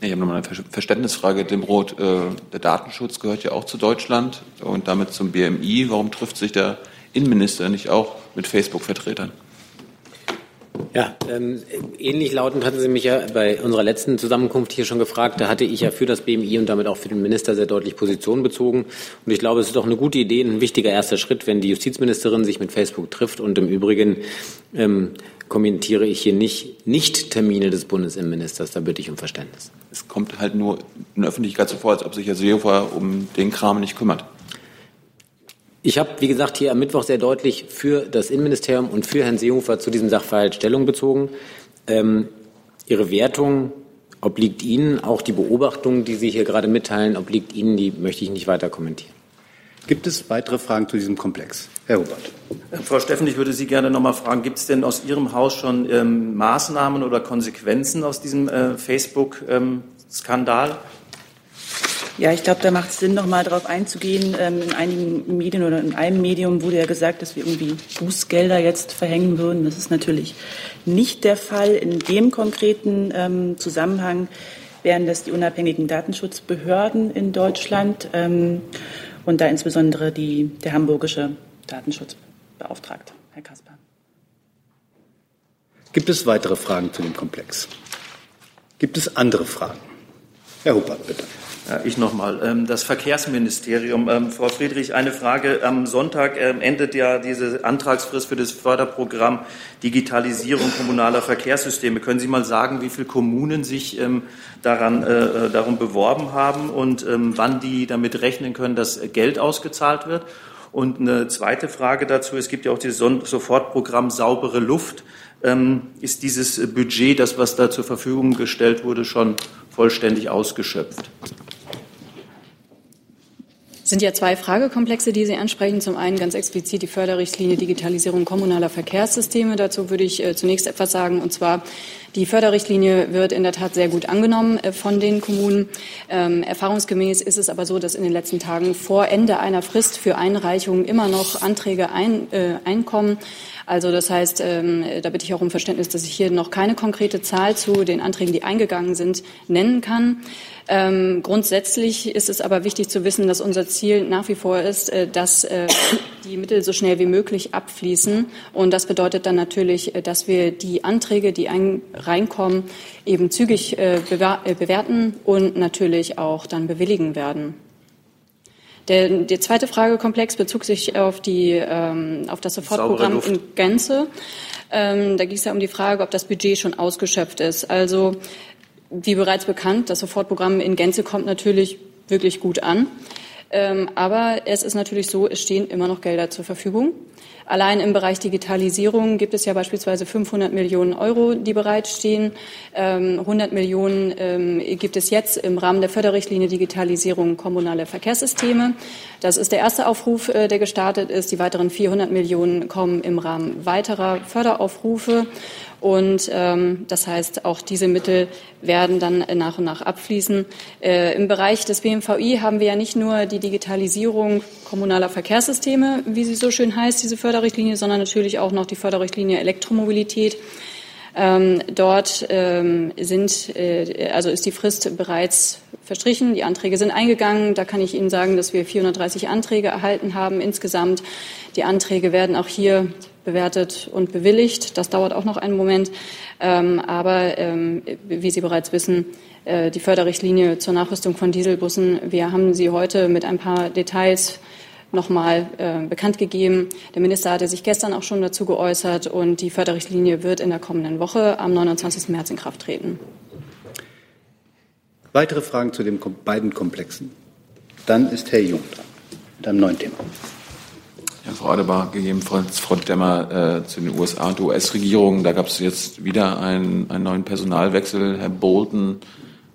Ich habe nochmal eine Verständnisfrage. Dem Rot, äh, der Datenschutz gehört ja auch zu Deutschland und damit zum BMI. Warum trifft sich der Innenminister nicht auch mit Facebook-Vertretern? Ja, ähm, ähnlich lautend hatten Sie mich ja bei unserer letzten Zusammenkunft hier schon gefragt. Da hatte ich ja für das BMI und damit auch für den Minister sehr deutlich Position bezogen. Und ich glaube, es ist doch eine gute Idee, ein wichtiger erster Schritt, wenn die Justizministerin sich mit Facebook trifft. Und im Übrigen ähm, kommentiere ich hier nicht Nicht-Termine des Bundesinnenministers. Da bitte ich um Verständnis. Es kommt halt nur in der Öffentlichkeit so vor, als ob sich Herr Seehofer um den Kram nicht kümmert. Ich habe, wie gesagt, hier am Mittwoch sehr deutlich für das Innenministerium und für Herrn Seehofer zu diesem Sachverhalt Stellung bezogen. Ähm, Ihre Wertung obliegt Ihnen, auch die Beobachtung, die Sie hier gerade mitteilen, obliegt Ihnen, die möchte ich nicht weiter kommentieren. Gibt es weitere Fragen zu diesem Komplex? Herr Hubert. Frau Steffen, ich würde Sie gerne noch mal fragen, gibt es denn aus Ihrem Haus schon ähm, Maßnahmen oder Konsequenzen aus diesem äh, Facebook-Skandal? Ähm, ja, ich glaube, da macht es Sinn, noch mal darauf einzugehen. Ähm, in einigen Medien oder in einem Medium wurde ja gesagt, dass wir irgendwie Bußgelder jetzt verhängen würden. Das ist natürlich nicht der Fall. In dem konkreten ähm, Zusammenhang wären das die unabhängigen Datenschutzbehörden in Deutschland ähm, und da insbesondere die, der hamburgische Datenschutzbeauftragte, Herr Kasper. Gibt es weitere Fragen zu dem Komplex? Gibt es andere Fragen? Herr Huppert, bitte. Ja, ich nochmal. Ähm, das Verkehrsministerium. Ähm, Frau Friedrich, eine Frage. Am Sonntag ähm, endet ja diese Antragsfrist für das Förderprogramm Digitalisierung kommunaler Verkehrssysteme. Können Sie mal sagen, wie viele Kommunen sich daran, äh, äh, darum beworben haben und wann die damit rechnen können, dass Geld ausgezahlt wird? Und eine zweite Frage dazu. Es gibt ja auch dieses Sofortprogramm Saubere Luft. Ist dieses Budget, das was da zur Verfügung gestellt wurde, schon vollständig ausgeschöpft? Sind ja zwei Fragekomplexe, die Sie ansprechen. Zum einen ganz explizit die Förderrichtlinie Digitalisierung kommunaler Verkehrssysteme. Dazu würde ich äh, zunächst etwas sagen, und zwar die Förderrichtlinie wird in der Tat sehr gut angenommen äh, von den Kommunen. Ähm, erfahrungsgemäß ist es aber so, dass in den letzten Tagen vor Ende einer Frist für Einreichungen immer noch Anträge ein, äh, einkommen. Also das heißt, ähm, da bitte ich auch um Verständnis, dass ich hier noch keine konkrete Zahl zu den Anträgen, die eingegangen sind, nennen kann. Ähm, grundsätzlich ist es aber wichtig zu wissen, dass unser Ziel nach wie vor ist, äh, dass äh, die Mittel so schnell wie möglich abfließen. Und das bedeutet dann natürlich, äh, dass wir die Anträge, die ein, reinkommen, eben zügig äh, äh, bewerten und natürlich auch dann bewilligen werden. Der, der zweite Fragekomplex bezog sich auf, die, ähm, auf das Sofortprogramm in Gänze. Ähm, da ging es ja um die Frage, ob das Budget schon ausgeschöpft ist. Also wie bereits bekannt, das Sofortprogramm in Gänze kommt natürlich wirklich gut an. Ähm, aber es ist natürlich so, es stehen immer noch Gelder zur Verfügung. Allein im Bereich Digitalisierung gibt es ja beispielsweise 500 Millionen Euro, die bereitstehen. 100 ähm, Millionen ähm, gibt es jetzt im Rahmen der Förderrichtlinie Digitalisierung kommunale Verkehrssysteme. Das ist der erste Aufruf, äh, der gestartet ist. Die weiteren 400 Millionen kommen im Rahmen weiterer Förderaufrufe. Und ähm, das heißt, auch diese Mittel werden dann nach und nach abfließen. Äh, Im Bereich des BMVI haben wir ja nicht nur die Digitalisierung kommunaler Verkehrssysteme, wie sie so schön heißt, diese Förderrichtlinie, sondern natürlich auch noch die Förderrichtlinie Elektromobilität. Ähm, dort ähm, sind, äh, also ist die Frist bereits verstrichen. Die Anträge sind eingegangen. Da kann ich Ihnen sagen, dass wir 430 Anträge erhalten haben insgesamt. Die Anträge werden auch hier bewertet und bewilligt. Das dauert auch noch einen Moment. Ähm, aber ähm, wie Sie bereits wissen, äh, die Förderrichtlinie zur Nachrüstung von Dieselbussen, wir haben sie heute mit ein paar Details nochmal äh, bekannt gegeben. Der Minister hatte sich gestern auch schon dazu geäußert und die Förderrichtlinie wird in der kommenden Woche am 29. März in Kraft treten. Weitere Fragen zu den beiden Komplexen? Dann ist Herr Jung dran mit einem neuen Thema. Ja, Frau Adebar, gegebenenfalls Frau Demmer äh, zu den USA und US-Regierung. Da gab es jetzt wieder einen, einen neuen Personalwechsel. Herr Bolton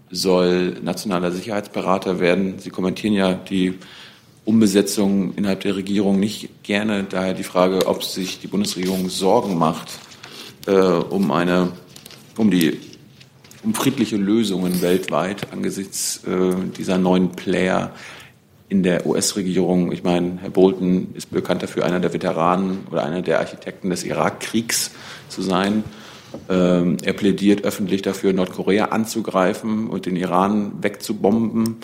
soll nationaler Sicherheitsberater werden. Sie kommentieren ja die Umbesetzung innerhalb der Regierung nicht gerne. Daher die Frage, ob sich die Bundesregierung Sorgen macht äh, um eine, um die um friedliche Lösungen weltweit angesichts äh, dieser neuen Player in der US-Regierung. Ich meine, Herr Bolton ist bekannt dafür, einer der Veteranen oder einer der Architekten des Irakkriegs zu sein. Ähm, er plädiert öffentlich dafür, Nordkorea anzugreifen und den Iran wegzubomben.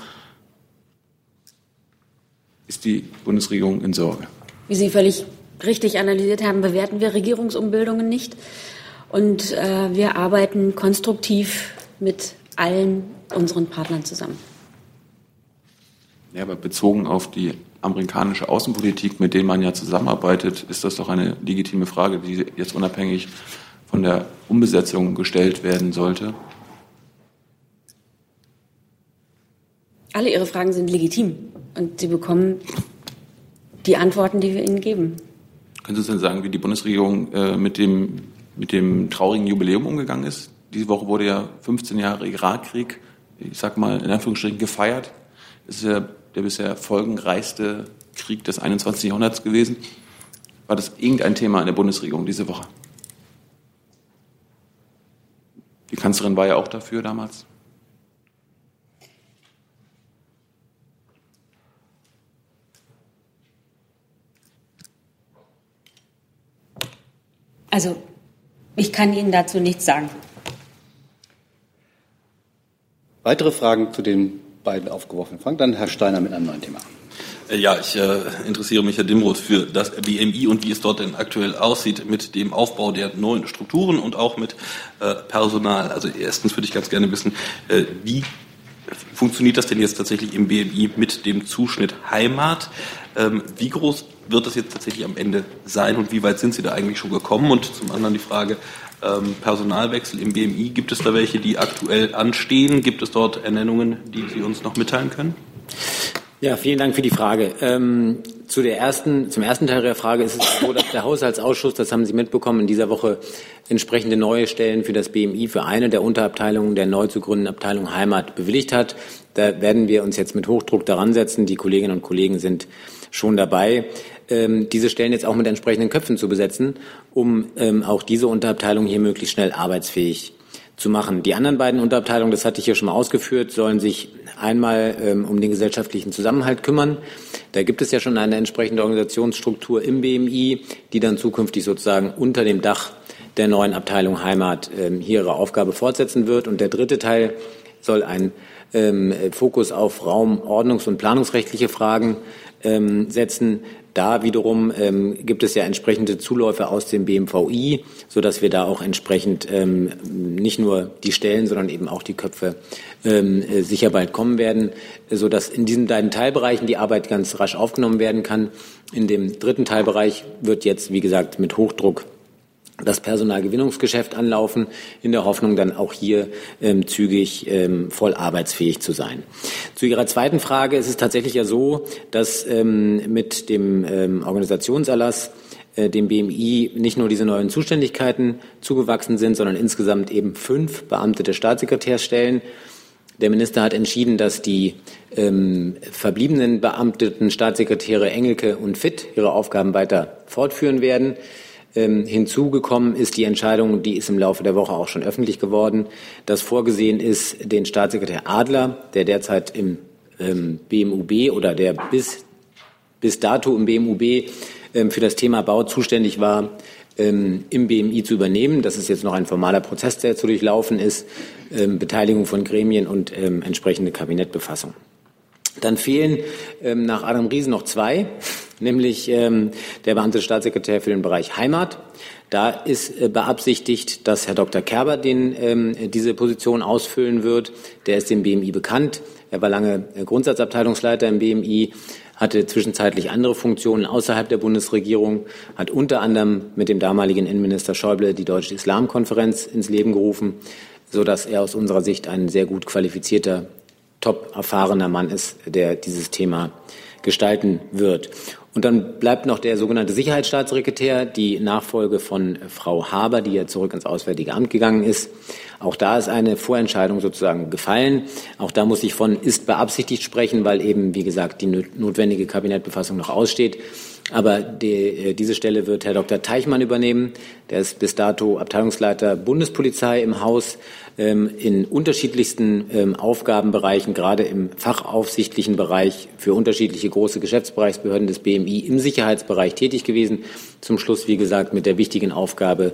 Ist die Bundesregierung in Sorge? Wie Sie völlig richtig analysiert haben, bewerten wir Regierungsumbildungen nicht. Und äh, wir arbeiten konstruktiv mit allen unseren Partnern zusammen. Ja, aber bezogen auf die amerikanische Außenpolitik, mit denen man ja zusammenarbeitet, ist das doch eine legitime Frage, die jetzt unabhängig von der Umbesetzung gestellt werden sollte. Alle Ihre Fragen sind legitim und Sie bekommen die Antworten, die wir Ihnen geben. Können Sie uns denn sagen, wie die Bundesregierung äh, mit, dem, mit dem traurigen Jubiläum umgegangen ist? Diese Woche wurde ja 15 Jahre Irakkrieg, ich sag mal in Anführungsstrichen, gefeiert. Das ist ja der bisher folgenreichste Krieg des 21. Jahrhunderts gewesen. War das irgendein Thema in der Bundesregierung diese Woche? Die Kanzlerin war ja auch dafür damals. Also, ich kann Ihnen dazu nichts sagen. Weitere Fragen zu den beiden aufgeworfenen Fragen? Dann Herr Steiner mit einem neuen Thema. Äh, ja, ich äh, interessiere mich, Herr Dimroth, für das BMI und wie es dort denn aktuell aussieht mit dem Aufbau der neuen Strukturen und auch mit äh, Personal. Also erstens würde ich ganz gerne wissen, äh, wie funktioniert das denn jetzt tatsächlich im BMI mit dem Zuschnitt Heimat? Ähm, wie groß wird das jetzt tatsächlich am Ende sein und wie weit sind Sie da eigentlich schon gekommen? Und zum anderen die Frage, ähm, Personalwechsel im BMI, gibt es da welche, die aktuell anstehen? Gibt es dort Ernennungen, die Sie uns noch mitteilen können? Ja, vielen Dank für die Frage. Ähm, zu der ersten, zum ersten Teil der Frage ist es so, dass der Haushaltsausschuss, das haben Sie mitbekommen, in dieser Woche entsprechende neue Stellen für das BMI für eine der Unterabteilungen der neu zu gründenden Abteilung Heimat bewilligt hat. Da werden wir uns jetzt mit Hochdruck daran setzen. Die Kolleginnen und Kollegen sind schon dabei, ähm, diese Stellen jetzt auch mit entsprechenden Köpfen zu besetzen, um ähm, auch diese Unterabteilung hier möglichst schnell arbeitsfähig zu machen. Die anderen beiden Unterabteilungen, das hatte ich hier schon mal ausgeführt, sollen sich einmal ähm, um den gesellschaftlichen Zusammenhalt kümmern. Da gibt es ja schon eine entsprechende Organisationsstruktur im BMI, die dann zukünftig sozusagen unter dem Dach der neuen Abteilung Heimat ähm, hier ihre Aufgabe fortsetzen wird. Und der dritte Teil soll ein ähm, Fokus auf Raum, Ordnungs- und planungsrechtliche Fragen ähm, setzen. Da wiederum ähm, gibt es ja entsprechende Zuläufe aus dem BMVI, so wir da auch entsprechend ähm, nicht nur die Stellen, sondern eben auch die Köpfe ähm, äh, sicher bald kommen werden, so in diesen beiden Teilbereichen die Arbeit ganz rasch aufgenommen werden kann. In dem dritten Teilbereich wird jetzt, wie gesagt, mit Hochdruck das Personalgewinnungsgeschäft anlaufen, in der Hoffnung, dann auch hier ähm, zügig ähm, voll arbeitsfähig zu sein. Zu Ihrer zweiten Frage ist es tatsächlich ja so, dass ähm, mit dem ähm, Organisationserlass äh, dem BMI nicht nur diese neuen Zuständigkeiten zugewachsen sind, sondern insgesamt eben fünf beamtete Staatssekretärstellen. Der Minister hat entschieden, dass die ähm, verbliebenen beamteten Staatssekretäre Engelke und Fitt ihre Aufgaben weiter fortführen werden. Ähm, hinzugekommen ist die Entscheidung, die ist im Laufe der Woche auch schon öffentlich geworden, dass vorgesehen ist, den Staatssekretär Adler, der derzeit im ähm, BMUB oder der bis, bis dato im BMUB ähm, für das Thema Bau zuständig war, ähm, im BMI zu übernehmen. Das ist jetzt noch ein formaler Prozess, der zu durchlaufen ist, ähm, Beteiligung von Gremien und ähm, entsprechende Kabinettbefassung. Dann fehlen nach Adam Riesen noch zwei, nämlich ähm, der Beamte Staatssekretär für den Bereich Heimat. Da ist äh, beabsichtigt, dass Herr Dr. Kerber den, ähm, diese Position ausfüllen wird. Der ist dem BMI bekannt. Er war lange äh, Grundsatzabteilungsleiter im BMI, hatte zwischenzeitlich andere Funktionen außerhalb der Bundesregierung, hat unter anderem mit dem damaligen Innenminister Schäuble die Deutsche Islamkonferenz ins Leben gerufen, so dass er aus unserer Sicht ein sehr gut qualifizierter top erfahrener Mann ist, der dieses Thema gestalten wird. Und dann bleibt noch der sogenannte Sicherheitsstaatssekretär, die Nachfolge von Frau Haber, die ja zurück ins Auswärtige Amt gegangen ist. Auch da ist eine Vorentscheidung sozusagen gefallen. Auch da muss ich von ist beabsichtigt sprechen, weil eben, wie gesagt, die notwendige Kabinettbefassung noch aussteht. Aber die, äh, diese Stelle wird Herr Dr. Teichmann übernehmen. Der ist bis dato Abteilungsleiter Bundespolizei im Haus in unterschiedlichsten ähm, Aufgabenbereichen, gerade im fachaufsichtlichen Bereich für unterschiedliche große Geschäftsbereichsbehörden des BMI im Sicherheitsbereich tätig gewesen. Zum Schluss, wie gesagt, mit der wichtigen Aufgabe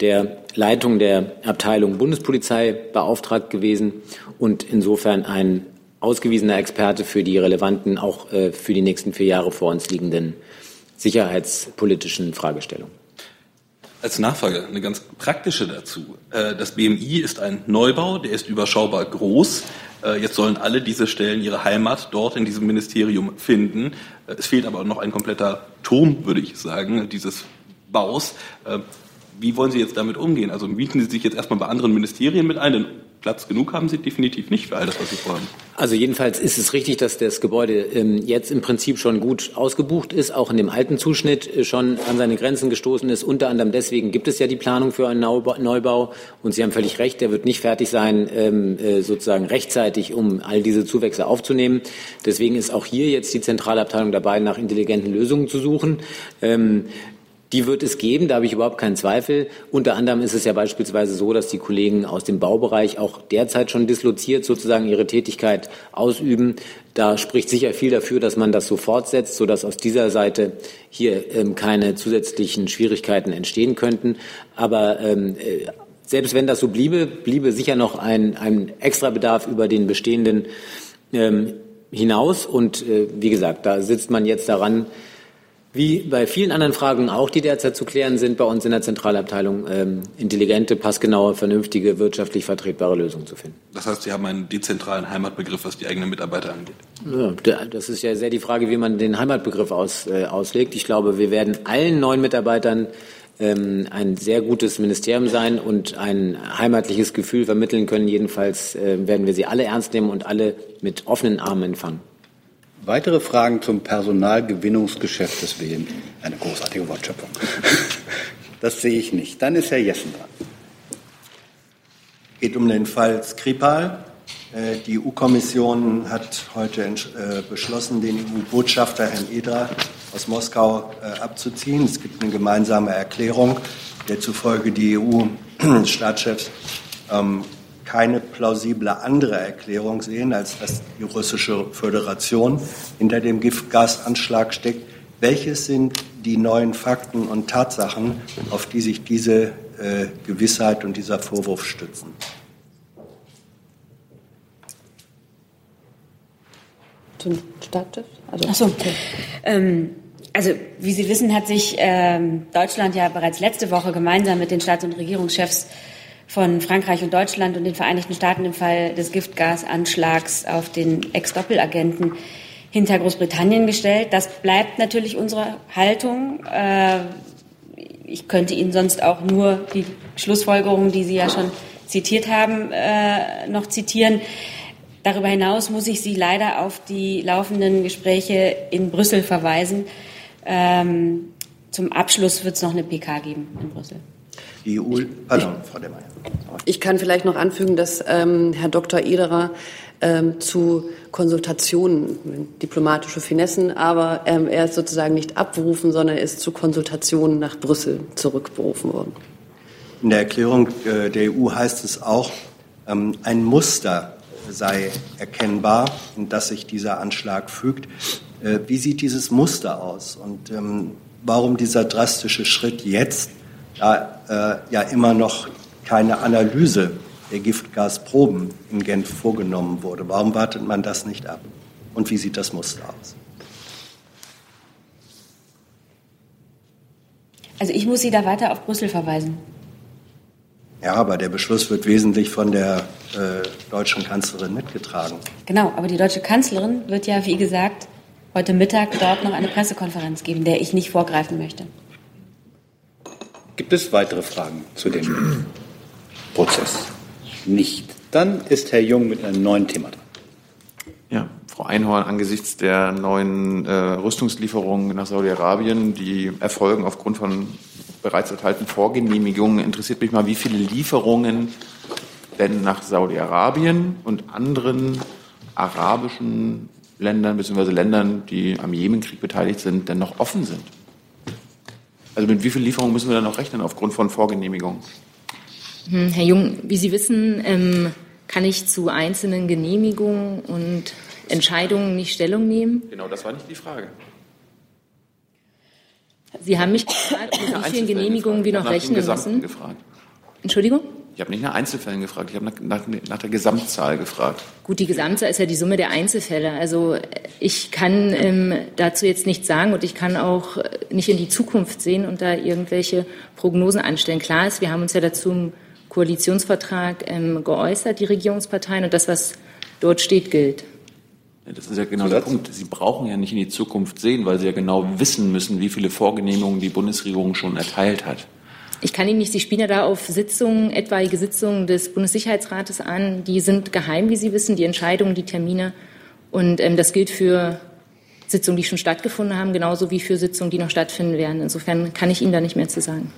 der Leitung der Abteilung Bundespolizei beauftragt gewesen und insofern ein ausgewiesener Experte für die relevanten, auch äh, für die nächsten vier Jahre vor uns liegenden sicherheitspolitischen Fragestellungen. Als Nachfrage eine ganz praktische dazu. Äh, das BMI ist ein Neubau, der ist überschaubar groß. Äh, jetzt sollen alle diese Stellen ihre Heimat dort in diesem Ministerium finden. Äh, es fehlt aber noch ein kompletter Turm, würde ich sagen, dieses Baus. Wie wollen Sie jetzt damit umgehen? Also mieten Sie sich jetzt erstmal bei anderen Ministerien mit ein, denn Platz genug haben Sie definitiv nicht für all das, was Sie vorhaben. Also jedenfalls ist es richtig, dass das Gebäude ähm, jetzt im Prinzip schon gut ausgebucht ist, auch in dem alten Zuschnitt äh, schon an seine Grenzen gestoßen ist. Unter anderem deswegen gibt es ja die Planung für einen Neubau. Und Sie haben völlig recht, der wird nicht fertig sein, ähm, äh, sozusagen rechtzeitig, um all diese Zuwächse aufzunehmen. Deswegen ist auch hier jetzt die Zentralabteilung dabei, nach intelligenten Lösungen zu suchen. Die wird es geben, da habe ich überhaupt keinen Zweifel. Unter anderem ist es ja beispielsweise so, dass die Kollegen aus dem Baubereich auch derzeit schon disloziert sozusagen ihre Tätigkeit ausüben. Da spricht sicher viel dafür, dass man das so fortsetzt, sodass aus dieser Seite hier ähm, keine zusätzlichen Schwierigkeiten entstehen könnten. Aber ähm, äh, selbst wenn das so bliebe, bliebe sicher noch ein, ein Extrabedarf über den bestehenden ähm, hinaus. Und äh, wie gesagt, da sitzt man jetzt daran, wie bei vielen anderen Fragen auch, die derzeit zu klären sind, bei uns in der Zentralabteilung ähm, intelligente, passgenaue, vernünftige, wirtschaftlich vertretbare Lösungen zu finden. Das heißt, Sie haben einen dezentralen Heimatbegriff, was die eigenen Mitarbeiter angeht. Ja, das ist ja sehr die Frage, wie man den Heimatbegriff aus, äh, auslegt. Ich glaube, wir werden allen neuen Mitarbeitern ähm, ein sehr gutes Ministerium sein und ein heimatliches Gefühl vermitteln können. Jedenfalls äh, werden wir sie alle ernst nehmen und alle mit offenen Armen empfangen. Weitere Fragen zum Personalgewinnungsgeschäft des WM? Eine großartige Wortschöpfung. [laughs] Das sehe ich nicht. Dann ist Herr Jessen dran. Es geht um den Fall Skripal. Äh, die EU-Kommission hat heute äh, beschlossen, den EU-Botschafter Herrn Edra aus Moskau äh, abzuziehen. Es gibt eine gemeinsame Erklärung, der zufolge die EU-Staatschefs ähm, keine plausible andere Erklärung sehen, als dass die russische Föderation hinter dem Giftgasanschlag steckt. Welches sind die neuen Fakten und Tatsachen, auf die sich diese äh, Gewissheit und dieser Vorwurf stützen? Zum Staatschef? Also, Ach so. Okay. Ähm, also wie Sie wissen, hat sich ähm, Deutschland ja bereits letzte Woche gemeinsam mit den Staats- und Regierungschefs von Frankreich und Deutschland und den Vereinigten Staaten im Fall des Giftgasanschlags auf den Ex-Doppelagenten hinter Großbritannien gestellt. Das bleibt natürlich unsere Haltung. Äh, ich könnte Ihnen sonst auch nur die Schlussfolgerungen, die Sie ja schon zitiert haben, äh, noch zitieren. Darüber hinaus muss ich Sie leider auf die laufenden Gespräche in Brüssel verweisen. Ähm, zum Abschluss wird es noch eine PK geben in Brüssel. Die EU, pardon, Frau Demmeyer. Ich kann vielleicht noch anfügen, dass ähm, Herr Dr. Ederer ähm, zu Konsultationen, diplomatische Finessen, aber ähm, er ist sozusagen nicht abberufen, sondern er ist zu Konsultationen nach Brüssel zurückberufen worden. In der Erklärung äh, der EU heißt es auch, ähm, ein Muster sei erkennbar, in das sich dieser Anschlag fügt. Äh, wie sieht dieses Muster aus und ähm, warum dieser drastische Schritt jetzt? Da äh, ja immer noch keine Analyse der Giftgasproben in Genf vorgenommen wurde. Warum wartet man das nicht ab? Und wie sieht das Muster aus? Also ich muss Sie da weiter auf Brüssel verweisen. Ja, aber der Beschluss wird wesentlich von der äh, deutschen Kanzlerin mitgetragen. Genau, aber die deutsche Kanzlerin wird ja, wie gesagt, heute Mittag dort noch eine Pressekonferenz geben, der ich nicht vorgreifen möchte. Gibt es weitere Fragen zu dem Prozess? Nicht. Dann ist Herr Jung mit einem neuen Thema dran. Ja, Frau Einhorn, angesichts der neuen äh, Rüstungslieferungen nach Saudi-Arabien, die erfolgen aufgrund von bereits erteilten Vorgenehmigungen, interessiert mich mal, wie viele Lieferungen denn nach Saudi-Arabien und anderen arabischen Ländern bzw. Ländern, die am Jemenkrieg beteiligt sind, denn noch offen sind. Also mit wie viel Lieferungen müssen wir da noch rechnen aufgrund von Vorgenehmigungen? Hm, Herr Jung, wie Sie wissen, ähm, kann ich zu einzelnen Genehmigungen und Entscheidungen nicht Stellung nehmen. Genau, das war nicht die Frage. Sie haben mich gefragt, mit wie vielen Genehmigungen wir noch rechnen müssen. Gefragt. Entschuldigung? Ich habe nicht nach Einzelfällen gefragt, ich habe nach, nach, nach, der Gesamtzahl gefragt. Gut, die Gesamtzahl ist ja die Summe der Einzelfälle. Also ich kann ähm, dazu jetzt nichts sagen und ich kann auch nicht in die Zukunft sehen und da irgendwelche Prognosen anstellen. Klar ist, wir haben uns ja dazu im Koalitionsvertrag ähm, geäußert, die Regierungsparteien, und das, was dort steht, gilt. Das ist ja genau der Punkt. Sie brauchen ja nicht in die Zukunft sehen, weil Sie ja genau wissen müssen, wie viele Vorgenehmigungen die Bundesregierung schon erteilt hat. Ich kann Ihnen nicht, Sie spielen ja da auf Sitzungen, etwaige Sitzungen des Bundessicherheitsrates an. Die sind geheim, wie Sie wissen, die Entscheidungen, die Termine. Und ähm, das gilt für Sitzungen, die schon stattgefunden haben, genauso wie für Sitzungen, die noch stattfinden werden. Insofern kann ich Ihnen da nicht mehr zu sagen.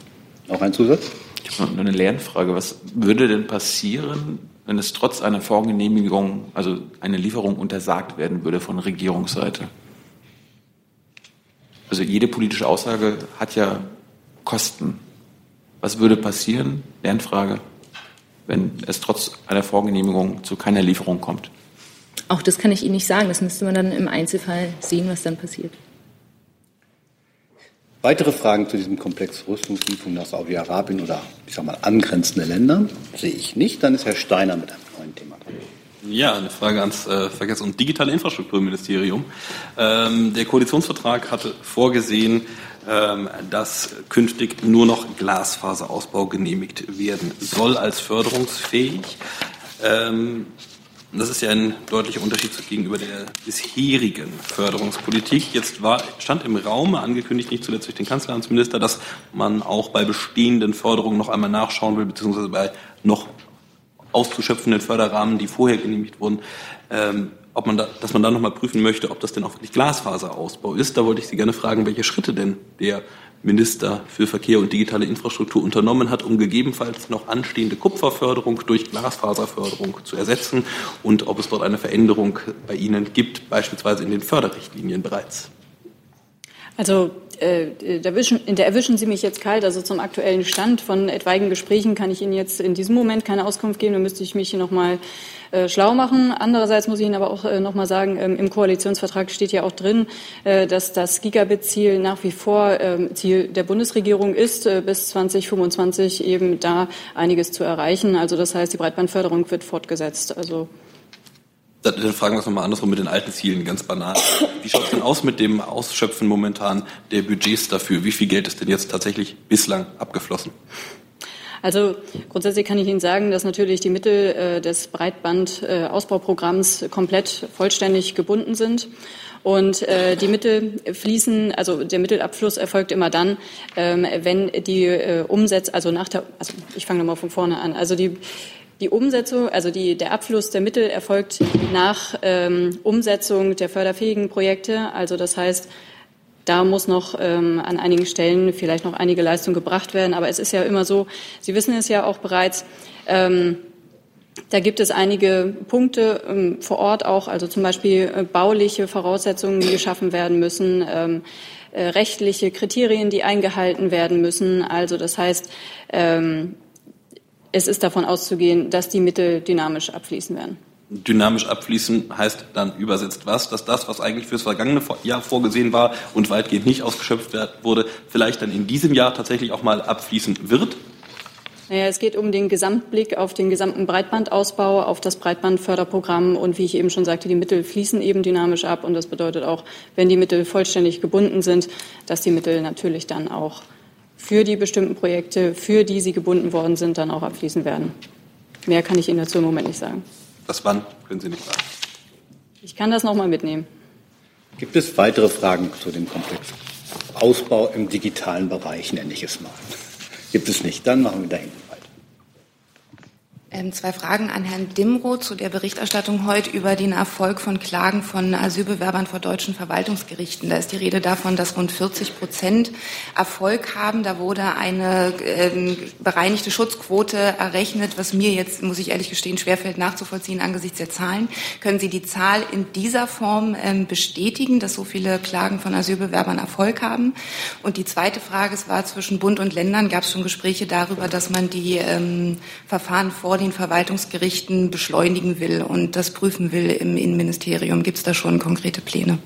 Noch ein Zusatz? Ich habe noch eine Lernfrage. Was würde denn passieren, wenn es trotz einer Vorgenehmigung, also eine Lieferung untersagt werden würde von Regierungsseite? Also jede politische Aussage hat ja Kosten. Was würde passieren, Lernfrage, wenn es trotz einer Vorgenehmigung zu keiner Lieferung kommt? Auch das kann ich Ihnen nicht sagen. Das müsste man dann im Einzelfall sehen, was dann passiert. Weitere Fragen zu diesem Komplex Rüstungslieferungen nach Saudi-Arabien oder ich sag mal angrenzende Länder sehe ich nicht. Dann ist Herr Steiner mit einem neuen Thema dran. Ja, eine Frage ans äh, Verkehrs- und Digitale Infrastrukturministerium. Ähm, der Koalitionsvertrag hatte vorgesehen, ähm, dass künftig nur noch Glasfaserausbau genehmigt werden soll als förderungsfähig. Ähm, das ist ja ein deutlicher Unterschied gegenüber der bisherigen Förderungspolitik. Jetzt war, stand im Raum, angekündigt nicht zuletzt durch den Kanzleramtsminister, dass man auch bei bestehenden Förderungen noch einmal nachschauen will, beziehungsweise bei noch auszuschöpfenden Förderrahmen, die vorher genehmigt wurden, ähm, ob man da, dass man da nochmal prüfen möchte, ob das denn auch wirklich Glasfaserausbau ist. Da wollte ich Sie gerne fragen, welche Schritte denn der Minister für Verkehr und digitale Infrastruktur unternommen hat, um gegebenenfalls noch anstehende Kupferförderung durch Glasfaserförderung zu ersetzen und ob es dort eine Veränderung bei Ihnen gibt, beispielsweise in den Förderrichtlinien bereits. Also äh, da, erwischen, da erwischen Sie mich jetzt kalt. Also zum aktuellen Stand von etwaigen Gesprächen kann ich Ihnen jetzt in diesem Moment keine Auskunft geben. Da müsste ich mich hier noch mal äh, schlau machen. Andererseits muss ich Ihnen aber auch äh, noch mal sagen, ähm, im Koalitionsvertrag steht ja auch drin, äh, dass das Gigabit-Ziel nach wie vor ähm, Ziel der Bundesregierung ist, äh, bis 2025 eben da einiges zu erreichen. Also das heißt, die Breitbandförderung wird fortgesetzt. Also dann fragen wir es nochmal andersrum mit den alten Zielen, ganz banal. Wie schaut es denn aus mit dem Ausschöpfen momentan der Budgets dafür? Wie viel Geld ist denn jetzt tatsächlich bislang abgeflossen? Also grundsätzlich kann ich Ihnen sagen, dass natürlich die Mittel äh, des Breitbandausbauprogramms komplett vollständig gebunden sind. Und äh, die Mittel fließen, also der Mittelabfluss erfolgt immer dann, ähm, wenn die äh, Umsätze, also nach der, also ich fange nochmal von vorne an, also die die Umsetzung, also die, der Abfluss der Mittel erfolgt nach ähm, Umsetzung der förderfähigen Projekte. Also das heißt, da muss noch ähm, an einigen Stellen vielleicht noch einige Leistung gebracht werden. Aber es ist ja immer so, Sie wissen es ja auch bereits, ähm, da gibt es einige Punkte ähm, vor Ort auch, also zum Beispiel äh, bauliche Voraussetzungen, die geschaffen werden müssen, ähm, äh, rechtliche Kriterien, die eingehalten werden müssen. Also das heißt, ähm, es ist davon auszugehen, dass die Mittel dynamisch abfließen werden. Dynamisch abfließen heißt dann übersetzt was, dass das, was eigentlich fürs vergangene Jahr vorgesehen war und weitgehend nicht ausgeschöpft wurde, vielleicht dann in diesem Jahr tatsächlich auch mal abfließen wird? Naja, es geht um den Gesamtblick auf den gesamten Breitbandausbau, auf das Breitbandförderprogramm und wie ich eben schon sagte, die Mittel fließen eben dynamisch ab und das bedeutet auch, wenn die Mittel vollständig gebunden sind, dass die Mittel natürlich dann auch für die bestimmten Projekte, für die sie gebunden worden sind, dann auch abfließen werden. Mehr kann ich Ihnen dazu im Moment nicht sagen. Das wann können Sie nicht sagen. Ich kann das noch mal mitnehmen. Gibt es weitere Fragen zu dem Komplex? Ausbau im digitalen Bereich nenne ich es mal. Gibt es nicht. Dann machen wir da hinten. Ähm, zwei Fragen an Herrn Dimroth zu der Berichterstattung heute über den Erfolg von Klagen von Asylbewerbern vor deutschen Verwaltungsgerichten. Da ist die Rede davon, dass rund 40 Prozent Erfolg haben. Da wurde eine ähm, bereinigte Schutzquote errechnet, was mir jetzt, muss ich ehrlich gestehen, schwerfällt nachzuvollziehen angesichts der Zahlen. Können Sie die Zahl in dieser Form ähm, bestätigen, dass so viele Klagen von Asylbewerbern Erfolg haben? Und die zweite Frage, es war zwischen Bund und Ländern, gab es schon Gespräche darüber, dass man die ähm, Verfahren vor den Verwaltungsgerichten beschleunigen will und das prüfen will im Innenministerium. Gibt es da schon konkrete Pläne?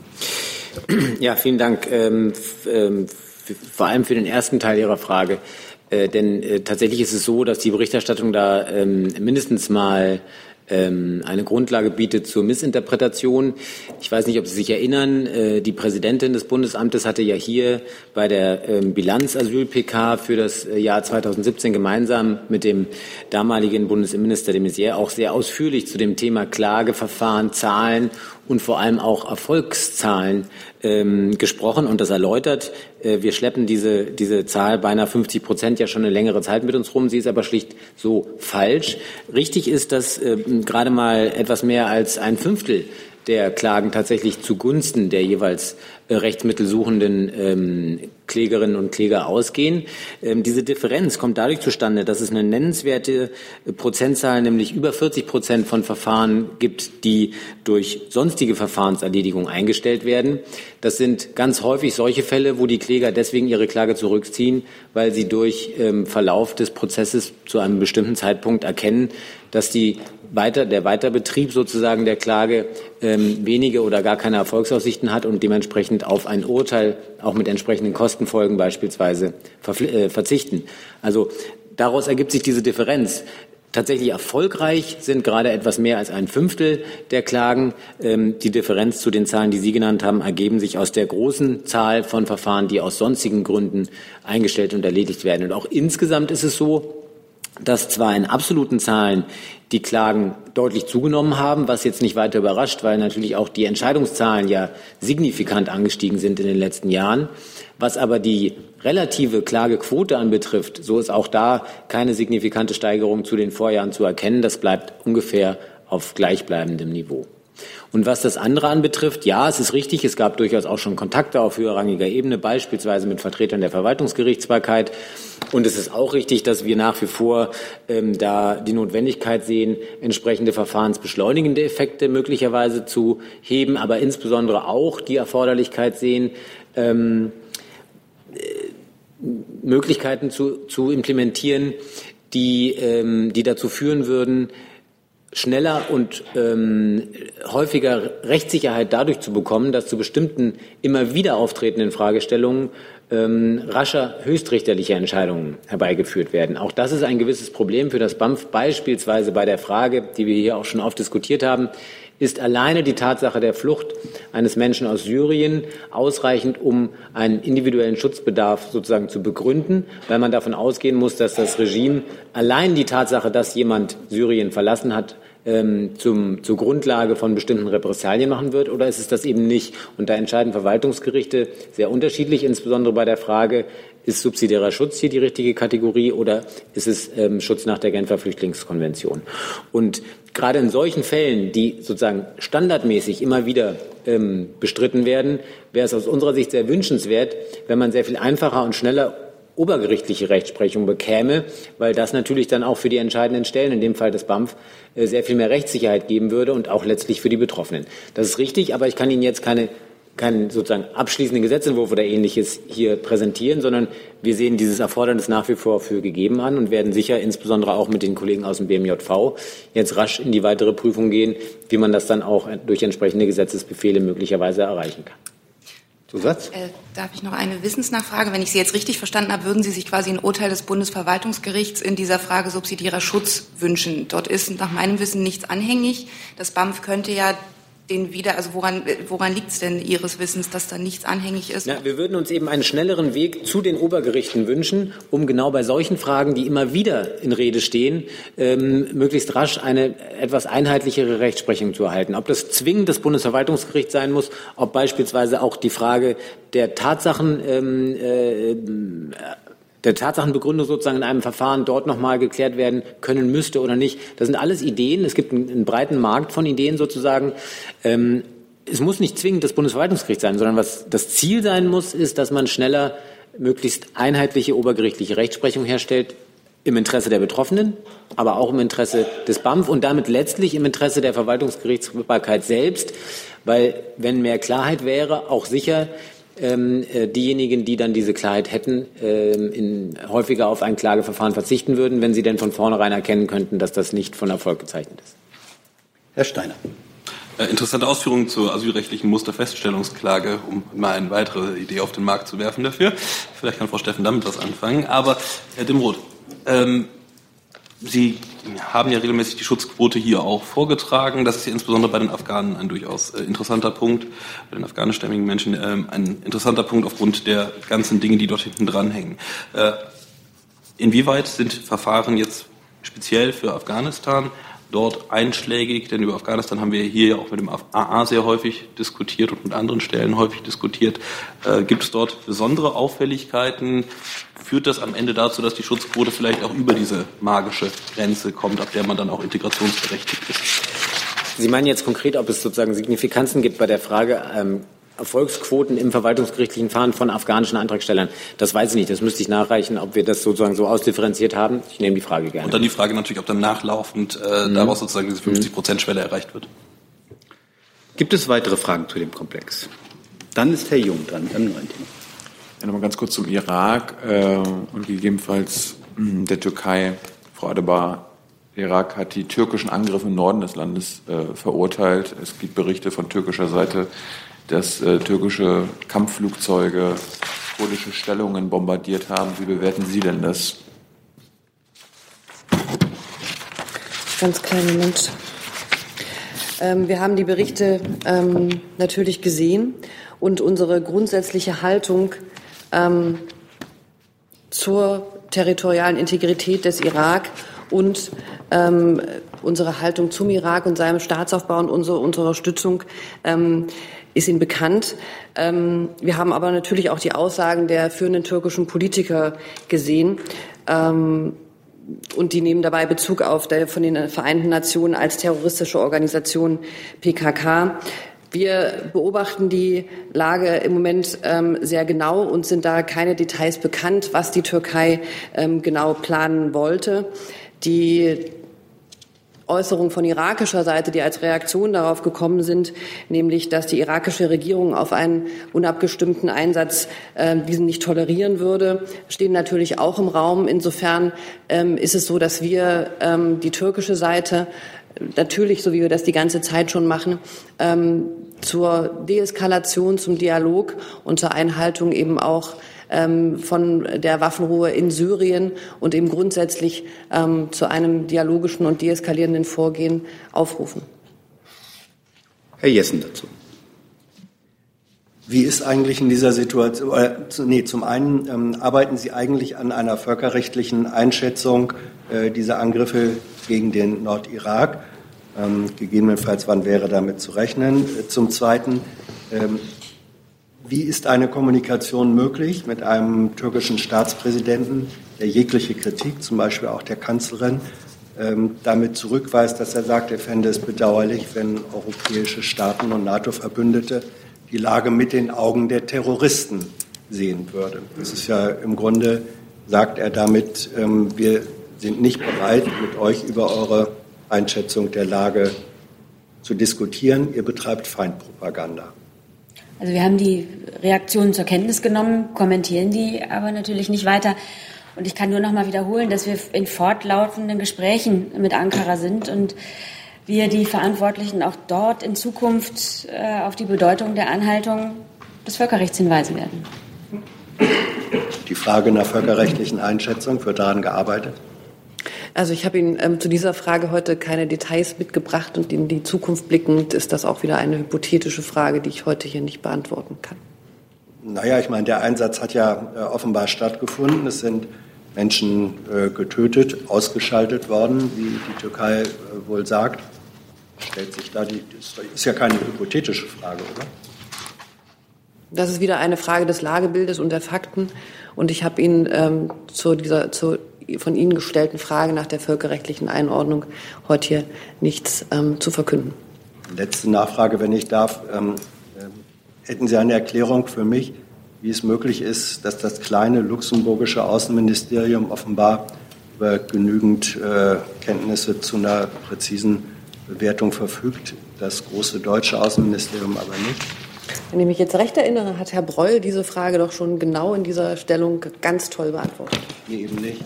Ja, vielen Dank. Ähm, ähm, vor allem für den ersten Teil Ihrer Frage. Äh, denn äh, tatsächlich ist es so, dass die Berichterstattung da ähm, mindestens mal eine Grundlage bietet zur Missinterpretation. Ich weiß nicht, ob Sie sich erinnern, äh, die Präsidentin des Bundesamtes hatte ja hier bei der ähm, Bilanzasyl-PK für das äh, Jahr 2017 gemeinsam mit dem damaligen Bundesinnenminister de Maizière auch sehr ausführlich zu dem Thema Klageverfahren, Zahlen und vor allem auch Erfolgszahlen ähm, gesprochen und das erläutert. Äh, wir schleppen diese, diese Zahl beinahe 50 Prozent ja schon eine längere Zeit mit uns rum. Sie ist aber schlicht so falsch. Richtig ist, dass äh, gerade mal etwas mehr als ein Fünftel der Klagen tatsächlich zugunsten der jeweils äh, rechtsmittelsuchenden ähm, Klägerinnen und Kläger ausgehen. Ähm, diese Differenz kommt dadurch zustande, dass es eine nennenswerte äh, Prozentzahl, nämlich über 40 Prozent von Verfahren gibt, die durch sonstige Verfahrenserledigung eingestellt werden. Das sind ganz häufig solche Fälle, wo die Kläger deswegen ihre Klage zurückziehen, weil sie durch ähm, Verlauf des Prozesses zu einem bestimmten Zeitpunkt erkennen, dass die weiter, der Weiterbetrieb sozusagen der Klage ähm, wenige oder gar keine Erfolgsaussichten hat und dementsprechend auf ein Urteil auch mit entsprechenden Kostenfolgen beispielsweise äh, verzichten. Also daraus ergibt sich diese Differenz. Tatsächlich erfolgreich sind gerade etwas mehr als ein Fünftel der Klagen. Ähm, die Differenz zu den Zahlen, die Sie genannt haben, ergeben sich aus der großen Zahl von Verfahren, die aus sonstigen Gründen eingestellt und erledigt werden. Und auch insgesamt ist es so, dass zwar in absoluten Zahlen die Klagen deutlich zugenommen haben, was jetzt nicht weiter überrascht, weil natürlich auch die Entscheidungszahlen ja signifikant angestiegen sind in den letzten Jahren. Was aber die relative Klagequote anbetrifft, so ist auch da keine signifikante Steigerung zu den Vorjahren zu erkennen. Das bleibt ungefähr auf gleichbleibendem Niveau. Und was das andere anbetrifft, ja, es ist richtig, es gab durchaus auch schon Kontakte auf höherrangiger Ebene, beispielsweise mit Vertretern der Verwaltungsgerichtsbarkeit. Und es ist auch richtig, dass wir nach wie vor ähm, da die Notwendigkeit sehen, entsprechende verfahrensbeschleunigende Effekte möglicherweise zu heben, aber insbesondere auch die Erforderlichkeit sehen, ähm, äh, Möglichkeiten zu, zu implementieren, die, ähm, die dazu führen würden, schneller und ähm, häufiger Rechtssicherheit dadurch zu bekommen, dass zu bestimmten immer wieder auftretenden Fragestellungen ähm, rascher höchstrichterliche Entscheidungen herbeigeführt werden. Auch das ist ein gewisses Problem für das BAMF, beispielsweise bei der Frage, die wir hier auch schon oft diskutiert haben, ist alleine die Tatsache der Flucht eines Menschen aus Syrien ausreichend, um einen individuellen Schutzbedarf sozusagen zu begründen, weil man davon ausgehen muss, dass das Regime allein die Tatsache, dass jemand Syrien verlassen hat, ähm, zum, zur Grundlage von bestimmten Repressalien machen wird oder ist es das eben nicht? Und da entscheiden Verwaltungsgerichte sehr unterschiedlich, insbesondere bei der Frage, ist subsidiärer Schutz hier die richtige Kategorie oder ist es ähm, Schutz nach der Genfer Flüchtlingskonvention? Und gerade in solchen Fällen, die sozusagen standardmäßig immer wieder ähm, bestritten werden, wäre es aus unserer Sicht sehr wünschenswert, wenn man sehr viel einfacher und schneller obergerichtliche Rechtsprechung bekäme, weil das natürlich dann auch für die entscheidenden Stellen, in dem Fall des BAMF, äh, sehr viel mehr Rechtssicherheit geben würde und auch letztlich für die Betroffenen. Das ist richtig, aber ich kann Ihnen jetzt keine keinen sozusagen abschließenden Gesetzentwurf oder ähnliches hier präsentieren, sondern wir sehen dieses Erfordernis nach wie vor für gegeben an und werden sicher insbesondere auch mit den Kollegen aus dem BMJV jetzt rasch in die weitere Prüfung gehen, wie man das dann auch durch entsprechende Gesetzesbefehle möglicherweise erreichen kann. Zusatz? Äh, darf ich noch eine Wissensnachfrage? Wenn ich Sie jetzt richtig verstanden habe, würden Sie sich quasi ein Urteil des Bundesverwaltungsgerichts in dieser Frage subsidiärer Schutz wünschen. Dort ist nach meinem Wissen nichts anhängig. Das BAMF könnte ja den wieder, also woran, woran liegt es denn Ihres Wissens, dass da nichts anhängig ist? Na, wir würden uns eben einen schnelleren Weg zu den Obergerichten wünschen, um genau bei solchen Fragen, die immer wieder in Rede stehen, ähm, möglichst rasch eine etwas einheitlichere Rechtsprechung zu erhalten. Ob das zwingend das Bundesverwaltungsgericht sein muss, ob beispielsweise auch die Frage der Tatsachen ähm, äh, der Tatsachenbegründung sozusagen in einem Verfahren dort nochmal geklärt werden können müsste oder nicht. Das sind alles Ideen. Es gibt einen, einen breiten Markt von Ideen sozusagen. Ähm, es muss nicht zwingend das Bundesverwaltungsgericht sein, sondern was das Ziel sein muss, ist, dass man schneller möglichst einheitliche obergerichtliche Rechtsprechung herstellt im Interesse der Betroffenen, aber auch im Interesse des BAMF und damit letztlich im Interesse der Verwaltungsgerichtsbarkeit selbst, weil wenn mehr Klarheit wäre, auch sicher ähm, äh, diejenigen, die dann diese Klarheit hätten, ähm, in, häufiger auf ein Klageverfahren verzichten würden, wenn sie denn von vornherein erkennen könnten, dass das nicht von Erfolg gezeichnet ist. Herr Steiner. Äh, interessante Ausführungen zur asylrechtlichen Musterfeststellungsklage, um mal eine weitere Idee auf den Markt zu werfen dafür. Vielleicht kann Frau Steffen damit was anfangen. Aber Herr Dimroth, ähm, Sie haben ja regelmäßig die Schutzquote hier auch vorgetragen. Das ist ja insbesondere bei den Afghanen ein durchaus äh, interessanter Punkt, bei den afghanischstämmigen Menschen ähm, ein interessanter Punkt aufgrund der ganzen Dinge, die dort hinten dranhängen. Äh, inwieweit sind Verfahren jetzt speziell für Afghanistan dort einschlägig, denn über Afghanistan haben wir hier ja auch mit dem AA sehr häufig diskutiert und mit anderen Stellen häufig diskutiert. Äh, gibt es dort besondere Auffälligkeiten? Führt das am Ende dazu, dass die Schutzquote vielleicht auch über diese magische Grenze kommt, ab der man dann auch integrationsberechtigt ist? Sie meinen jetzt konkret, ob es sozusagen Signifikanzen gibt bei der Frage, ähm, Erfolgsquoten im verwaltungsgerichtlichen Fahren von afghanischen Antragstellern. Das weiß ich nicht. Das müsste ich nachreichen, ob wir das sozusagen so ausdifferenziert haben. Ich nehme die Frage gerne. Und dann die Frage natürlich, ob dann nachlaufend äh, mhm. daraus sozusagen diese 50-Prozent-Schwelle erreicht wird. Gibt es weitere Fragen zu dem Komplex? Dann ist Herr Jung dran, beim neuen Thema. Ja, nochmal ganz kurz zum Irak äh, und gegebenenfalls mh, hm, der Türkei. Frau Adebar, der Irak hat die türkischen Angriffe im Norden des Landes äh, verurteilt. Es gibt Berichte von türkischer Seite, dass äh, türkische Kampfflugzeuge kurdische Stellungen bombardiert haben. Wie bewerten Sie denn das? Ganz kleinen Moment. Ähm, wir haben die Berichte ähm, natürlich gesehen und unsere grundsätzliche Haltung ähm, zur territorialen Integrität des Irak und ähm, unsere Haltung zum Irak und seinem Staatsaufbau und unsere, unsere Unterstützung ähm, ist Ihnen bekannt. Ähm, wir haben aber natürlich auch die Aussagen der führenden türkischen Politiker gesehen. Ähm, und die nehmen dabei Bezug auf der von den Vereinten Nationen als terroristische Organisation PKK. Wir beobachten die Lage im Moment ähm, sehr genau und sind da keine Details bekannt, was die Türkei ähm, genau planen wollte. Die Äußerungen von irakischer Seite, die als Reaktion darauf gekommen sind, nämlich dass die irakische Regierung auf einen unabgestimmten Einsatz äh, diesen nicht tolerieren würde, stehen natürlich auch im Raum. Insofern ähm, ist es so, dass wir ähm, die türkische Seite natürlich, so wie wir das die ganze Zeit schon machen, ähm, zur Deeskalation, zum Dialog und zur Einhaltung eben auch ähm, von der Waffenruhe in Syrien und eben grundsätzlich ähm, zu einem dialogischen und deeskalierenden Vorgehen aufrufen. Herr Jessen dazu. Wie ist eigentlich in dieser Situation, äh, nee, zum einen ähm, arbeiten Sie eigentlich an einer völkerrechtlichen Einschätzung äh, dieser Angriffe gegen den Nordirak? Ähm, gegebenenfalls, wann wäre damit zu rechnen? Äh, zum Zweiten, ähm, wie ist eine Kommunikation möglich mit einem türkischen Staatspräsidenten, der jegliche Kritik, zum Beispiel auch der Kanzlerin, ähm, damit zurückweist, dass er sagt, er fände es bedauerlich, wenn europäische Staaten und NATO-Verbündete die Lage mit den Augen der Terroristen sehen würde. Das ist ja im Grunde, sagt er damit, ähm, wir sind nicht bereit, mit euch über eure Einschätzung der Lage zu diskutieren. Ihr betreibt Feindpropaganda. Also wir haben die Reaktionen zur Kenntnis genommen, kommentieren die aber natürlich nicht weiter. Und ich kann nur noch mal wiederholen, dass wir in fortlaufenden Gesprächen mit Ankara sind und wir die Verantwortlichen auch dort in Zukunft äh, auf die Bedeutung der Anhaltung des Völkerrechts hinweisen werden. Die Frage nach völkerrechtlichen Einschätzung wird daran gearbeitet? Also ich habe Ihnen ähm, zu dieser Frage heute keine Details mitgebracht und in die Zukunft blickend ist das auch wieder eine hypothetische Frage, die ich heute hier nicht beantworten kann. Naja, ich meine, der Einsatz hat ja äh, offenbar stattgefunden. Es sind Menschen äh, getötet, ausgeschaltet worden, wie die Türkei äh, wohl sagt. Stellt sich da die, ist, ist ja keine hypothetische Frage, oder? Das ist wieder eine Frage des Lagebildes und der Fakten. Und ich habe Ihnen ähm, zu dieser, zu von Ihnen gestellten Frage nach der völkerrechtlichen Einordnung heute hier nichts ähm, zu verkünden. Letzte Nachfrage, wenn ich darf. Ähm, äh, hätten Sie eine Erklärung für mich, wie es möglich ist, dass das kleine luxemburgische Außenministerium offenbar über genügend äh, Kenntnisse zu einer präzisen Bewertung verfügt, das große deutsche Außenministerium aber nicht? Wenn ich mich jetzt recht erinnere, hat Herr Breul diese Frage doch schon genau in dieser Stellung ganz toll beantwortet. Nee, eben nicht.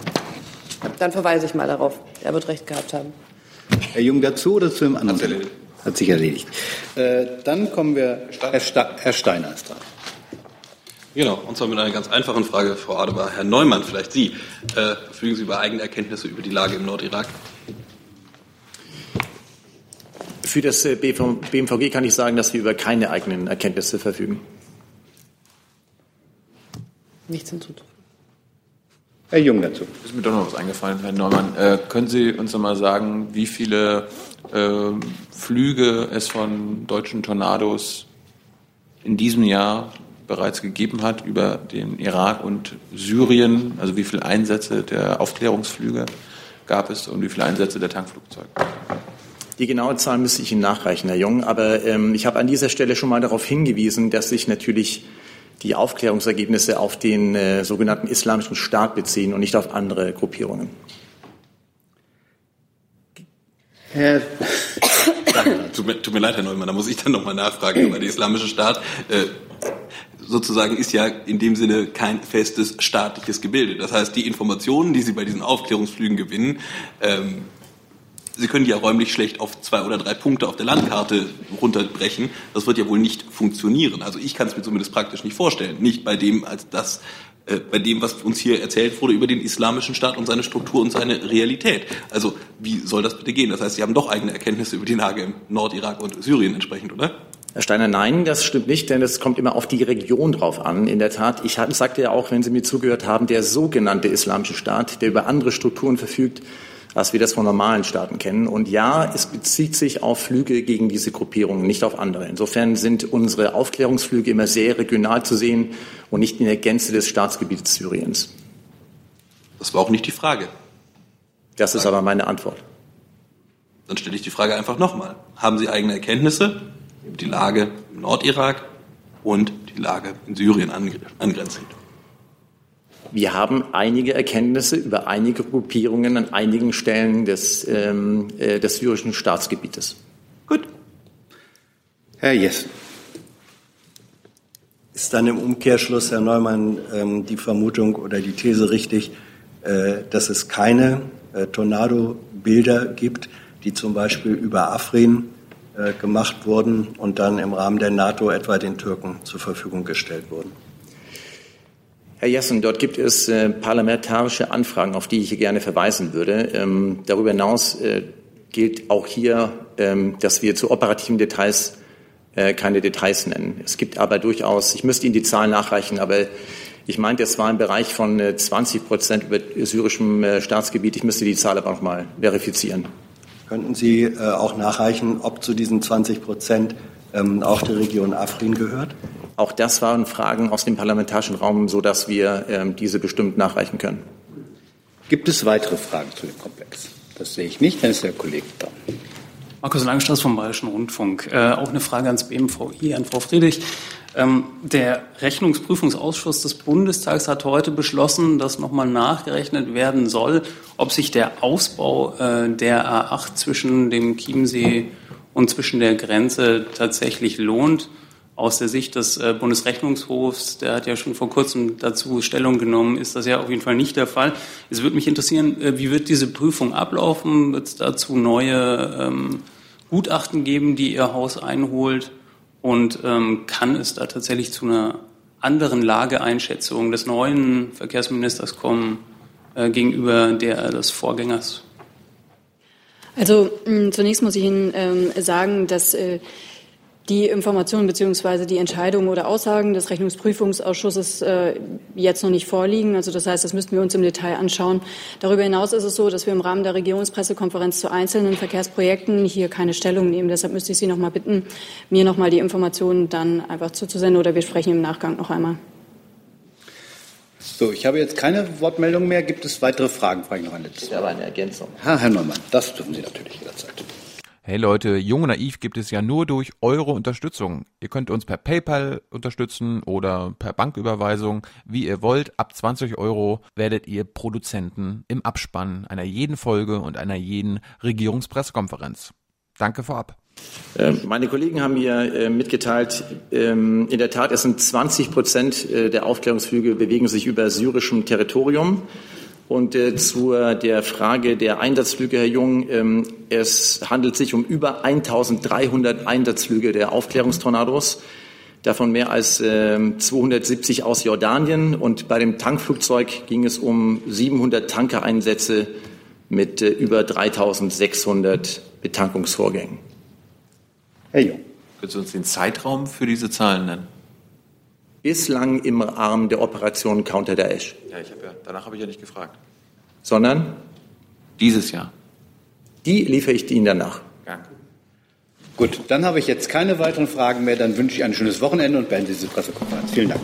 Dann verweise ich mal darauf. Er wird recht gehabt haben. Herr Jung dazu oder zu dem anderen? hat sich erledigt. Äh, dann kommen wir, Herr, Sta Herr Steiner ist dran. Genau, und zwar mit einer ganz einfachen Frage, Frau Adebar. Herr Neumann, vielleicht Sie. Äh, verfügen Sie über eigene Erkenntnisse über die Lage im Nordirak? Für das äh, BMVG kann ich sagen, dass wir über keine eigenen Erkenntnisse verfügen. Nichts hinzuzufügen. Herr Jung dazu. Ist mir doch noch was eingefallen, Herr Neumann. Äh, können Sie uns noch mal sagen, wie viele äh, Flüge es von deutschen Tornados in diesem Jahr bereits gegeben hat über den Irak und Syrien? Also wie viele Einsätze der Aufklärungsflüge gab es und wie viele Einsätze der Tankflugzeuge? Die genaue Zahl müsste ich Ihnen nachreichen, Herr Jung. Aber ähm, ich habe an dieser Stelle schon mal darauf hingewiesen, dass sich natürlich die Aufklärungsergebnisse auf den äh, sogenannten Islamischen Staat beziehen und nicht auf andere Gruppierungen. Herr tut, mir, tut mir leid, Herr Neumann, da muss ich dann nochmal nachfragen. Aber der Islamische Staat äh, sozusagen ist ja in dem Sinne kein festes staatliches Gebilde. Das heißt, die Informationen, die Sie bei diesen Aufklärungsflügen gewinnen, ähm, Sie können ja räumlich schlecht auf zwei oder drei Punkte auf der Landkarte runterbrechen. Das wird ja wohl nicht funktionieren. Also ich kann es mir zumindest praktisch nicht vorstellen. Nicht bei dem, als das, äh, bei dem, was uns hier erzählt wurde über den islamischen Staat und seine Struktur und seine Realität. Also wie soll das bitte gehen? Das heißt, Sie haben doch eigene Erkenntnisse über die Lage im Nordirak und Syrien entsprechend, oder? Herr Steiner, nein, das stimmt nicht, denn es kommt immer auf die Region drauf an. In der Tat, ich sagte ja auch, wenn Sie mir zugehört haben, der sogenannte Islamische Staat, der über andere Strukturen verfügt, als wir das von normalen Staaten kennen. Und ja, es bezieht sich auf Flüge gegen diese Gruppierungen, nicht auf andere. Insofern sind unsere Aufklärungsflüge immer sehr regional zu sehen und nicht in der Gänze des Staatsgebietes Syriens. Das war auch nicht die Frage. Das ist aber meine Antwort. Dann stelle ich die Frage einfach nochmal. Haben Sie eigene Erkenntnisse über die Lage im Nordirak und die Lage in Syrien angrenzend? Wir haben einige Erkenntnisse über einige Gruppierungen an einigen Stellen des, ähm, äh, des syrischen Staatsgebietes. Gut. Herr Jessen. Ist dann im Umkehrschluss, Herr Neumann, ähm, die Vermutung oder die These richtig, äh, dass es keine äh, Tornado-Bilder gibt, die zum Beispiel über Afrin äh, gemacht wurden und dann im Rahmen der NATO etwa den Türken zur Verfügung gestellt wurden? Herr Jessen, dort gibt es äh, parlamentarische Anfragen, auf die ich hier gerne verweisen würde. Ähm, darüber hinaus äh, gilt auch hier, ähm, dass wir zu operativen Details äh, keine Details nennen. Es gibt aber durchaus, ich müsste Ihnen die Zahlen nachreichen, aber ich meinte, es war im Bereich von 20 äh, Prozent über syrischem äh, Staatsgebiet. Ich müsste die Zahl aber noch mal verifizieren. Könnten Sie äh, auch nachreichen, ob zu diesen 20 Prozent ähm, auch die Region Afrin gehört? Auch das waren Fragen aus dem parlamentarischen Raum, sodass wir ähm, diese bestimmt nachreichen können. Gibt es weitere Fragen zu dem Komplex? Das sehe ich nicht, dann ist der Kollege dran. Markus Langstraß vom Bayerischen Rundfunk. Äh, auch eine Frage ans BMVI, an Frau Friedrich. Ähm, der Rechnungsprüfungsausschuss des Bundestags hat heute beschlossen, dass nochmal nachgerechnet werden soll, ob sich der Ausbau äh, der A8 zwischen dem Chiemsee und zwischen der Grenze tatsächlich lohnt aus der Sicht des äh, Bundesrechnungshofs, der hat ja schon vor kurzem dazu Stellung genommen, ist das ja auf jeden Fall nicht der Fall. Es würde mich interessieren, äh, wie wird diese Prüfung ablaufen? Wird es dazu neue ähm, Gutachten geben, die Ihr Haus einholt? Und ähm, kann es da tatsächlich zu einer anderen Lageeinschätzung des neuen Verkehrsministers kommen äh, gegenüber der des Vorgängers? Also zunächst muss ich Ihnen ähm, sagen, dass äh, die Informationen bzw. die Entscheidungen oder Aussagen des Rechnungsprüfungsausschusses äh, jetzt noch nicht vorliegen. Also das heißt, das müssten wir uns im Detail anschauen. Darüber hinaus ist es so, dass wir im Rahmen der Regierungspressekonferenz zu einzelnen Verkehrsprojekten hier keine Stellung nehmen. Deshalb müsste ich Sie noch mal bitten, mir noch mal die Informationen dann einfach zuzusenden oder wir sprechen im Nachgang noch einmal. So, ich habe jetzt keine Wortmeldung mehr. Gibt es weitere Fragen? Frage ich noch eine. Das aber eine Ergänzung. Herr, Herr Neumann, das dürfen Sie natürlich jederzeit. Hey Leute, Jung und Naiv gibt es ja nur durch eure Unterstützung. Ihr könnt uns per PayPal unterstützen oder per Banküberweisung, wie ihr wollt. Ab 20 Euro werdet ihr Produzenten im Abspann einer jeden Folge und einer jeden Regierungspressekonferenz. Danke vorab. Ähm, meine Kollegen haben mir äh, mitgeteilt, ähm, in der Tat, es sind 20 Prozent äh, der Aufklärungsflüge bewegen sich über syrischem Territorium. Und äh, zu der Frage der Einsatzflüge, Herr Jung, ähm, es handelt sich um über 1300 Einsatzflüge der Aufklärungstornados, davon mehr als äh, 270 aus Jordanien. Und bei dem Tankflugzeug ging es um 700 Tankereinsätze mit äh, über 3600 Betankungsvorgängen. Herr Jung. Können Sie uns den Zeitraum für diese Zahlen nennen? Bislang im Rahmen der Operation Counter Daesh. Ja, ich hab ja, danach habe ich ja nicht gefragt. Sondern? Dieses Jahr. Die liefere ich Ihnen danach. Danke. Gut, dann habe ich jetzt keine weiteren Fragen mehr. Dann wünsche ich ein schönes Wochenende und beende diese Pressekonferenz. Vielen Dank.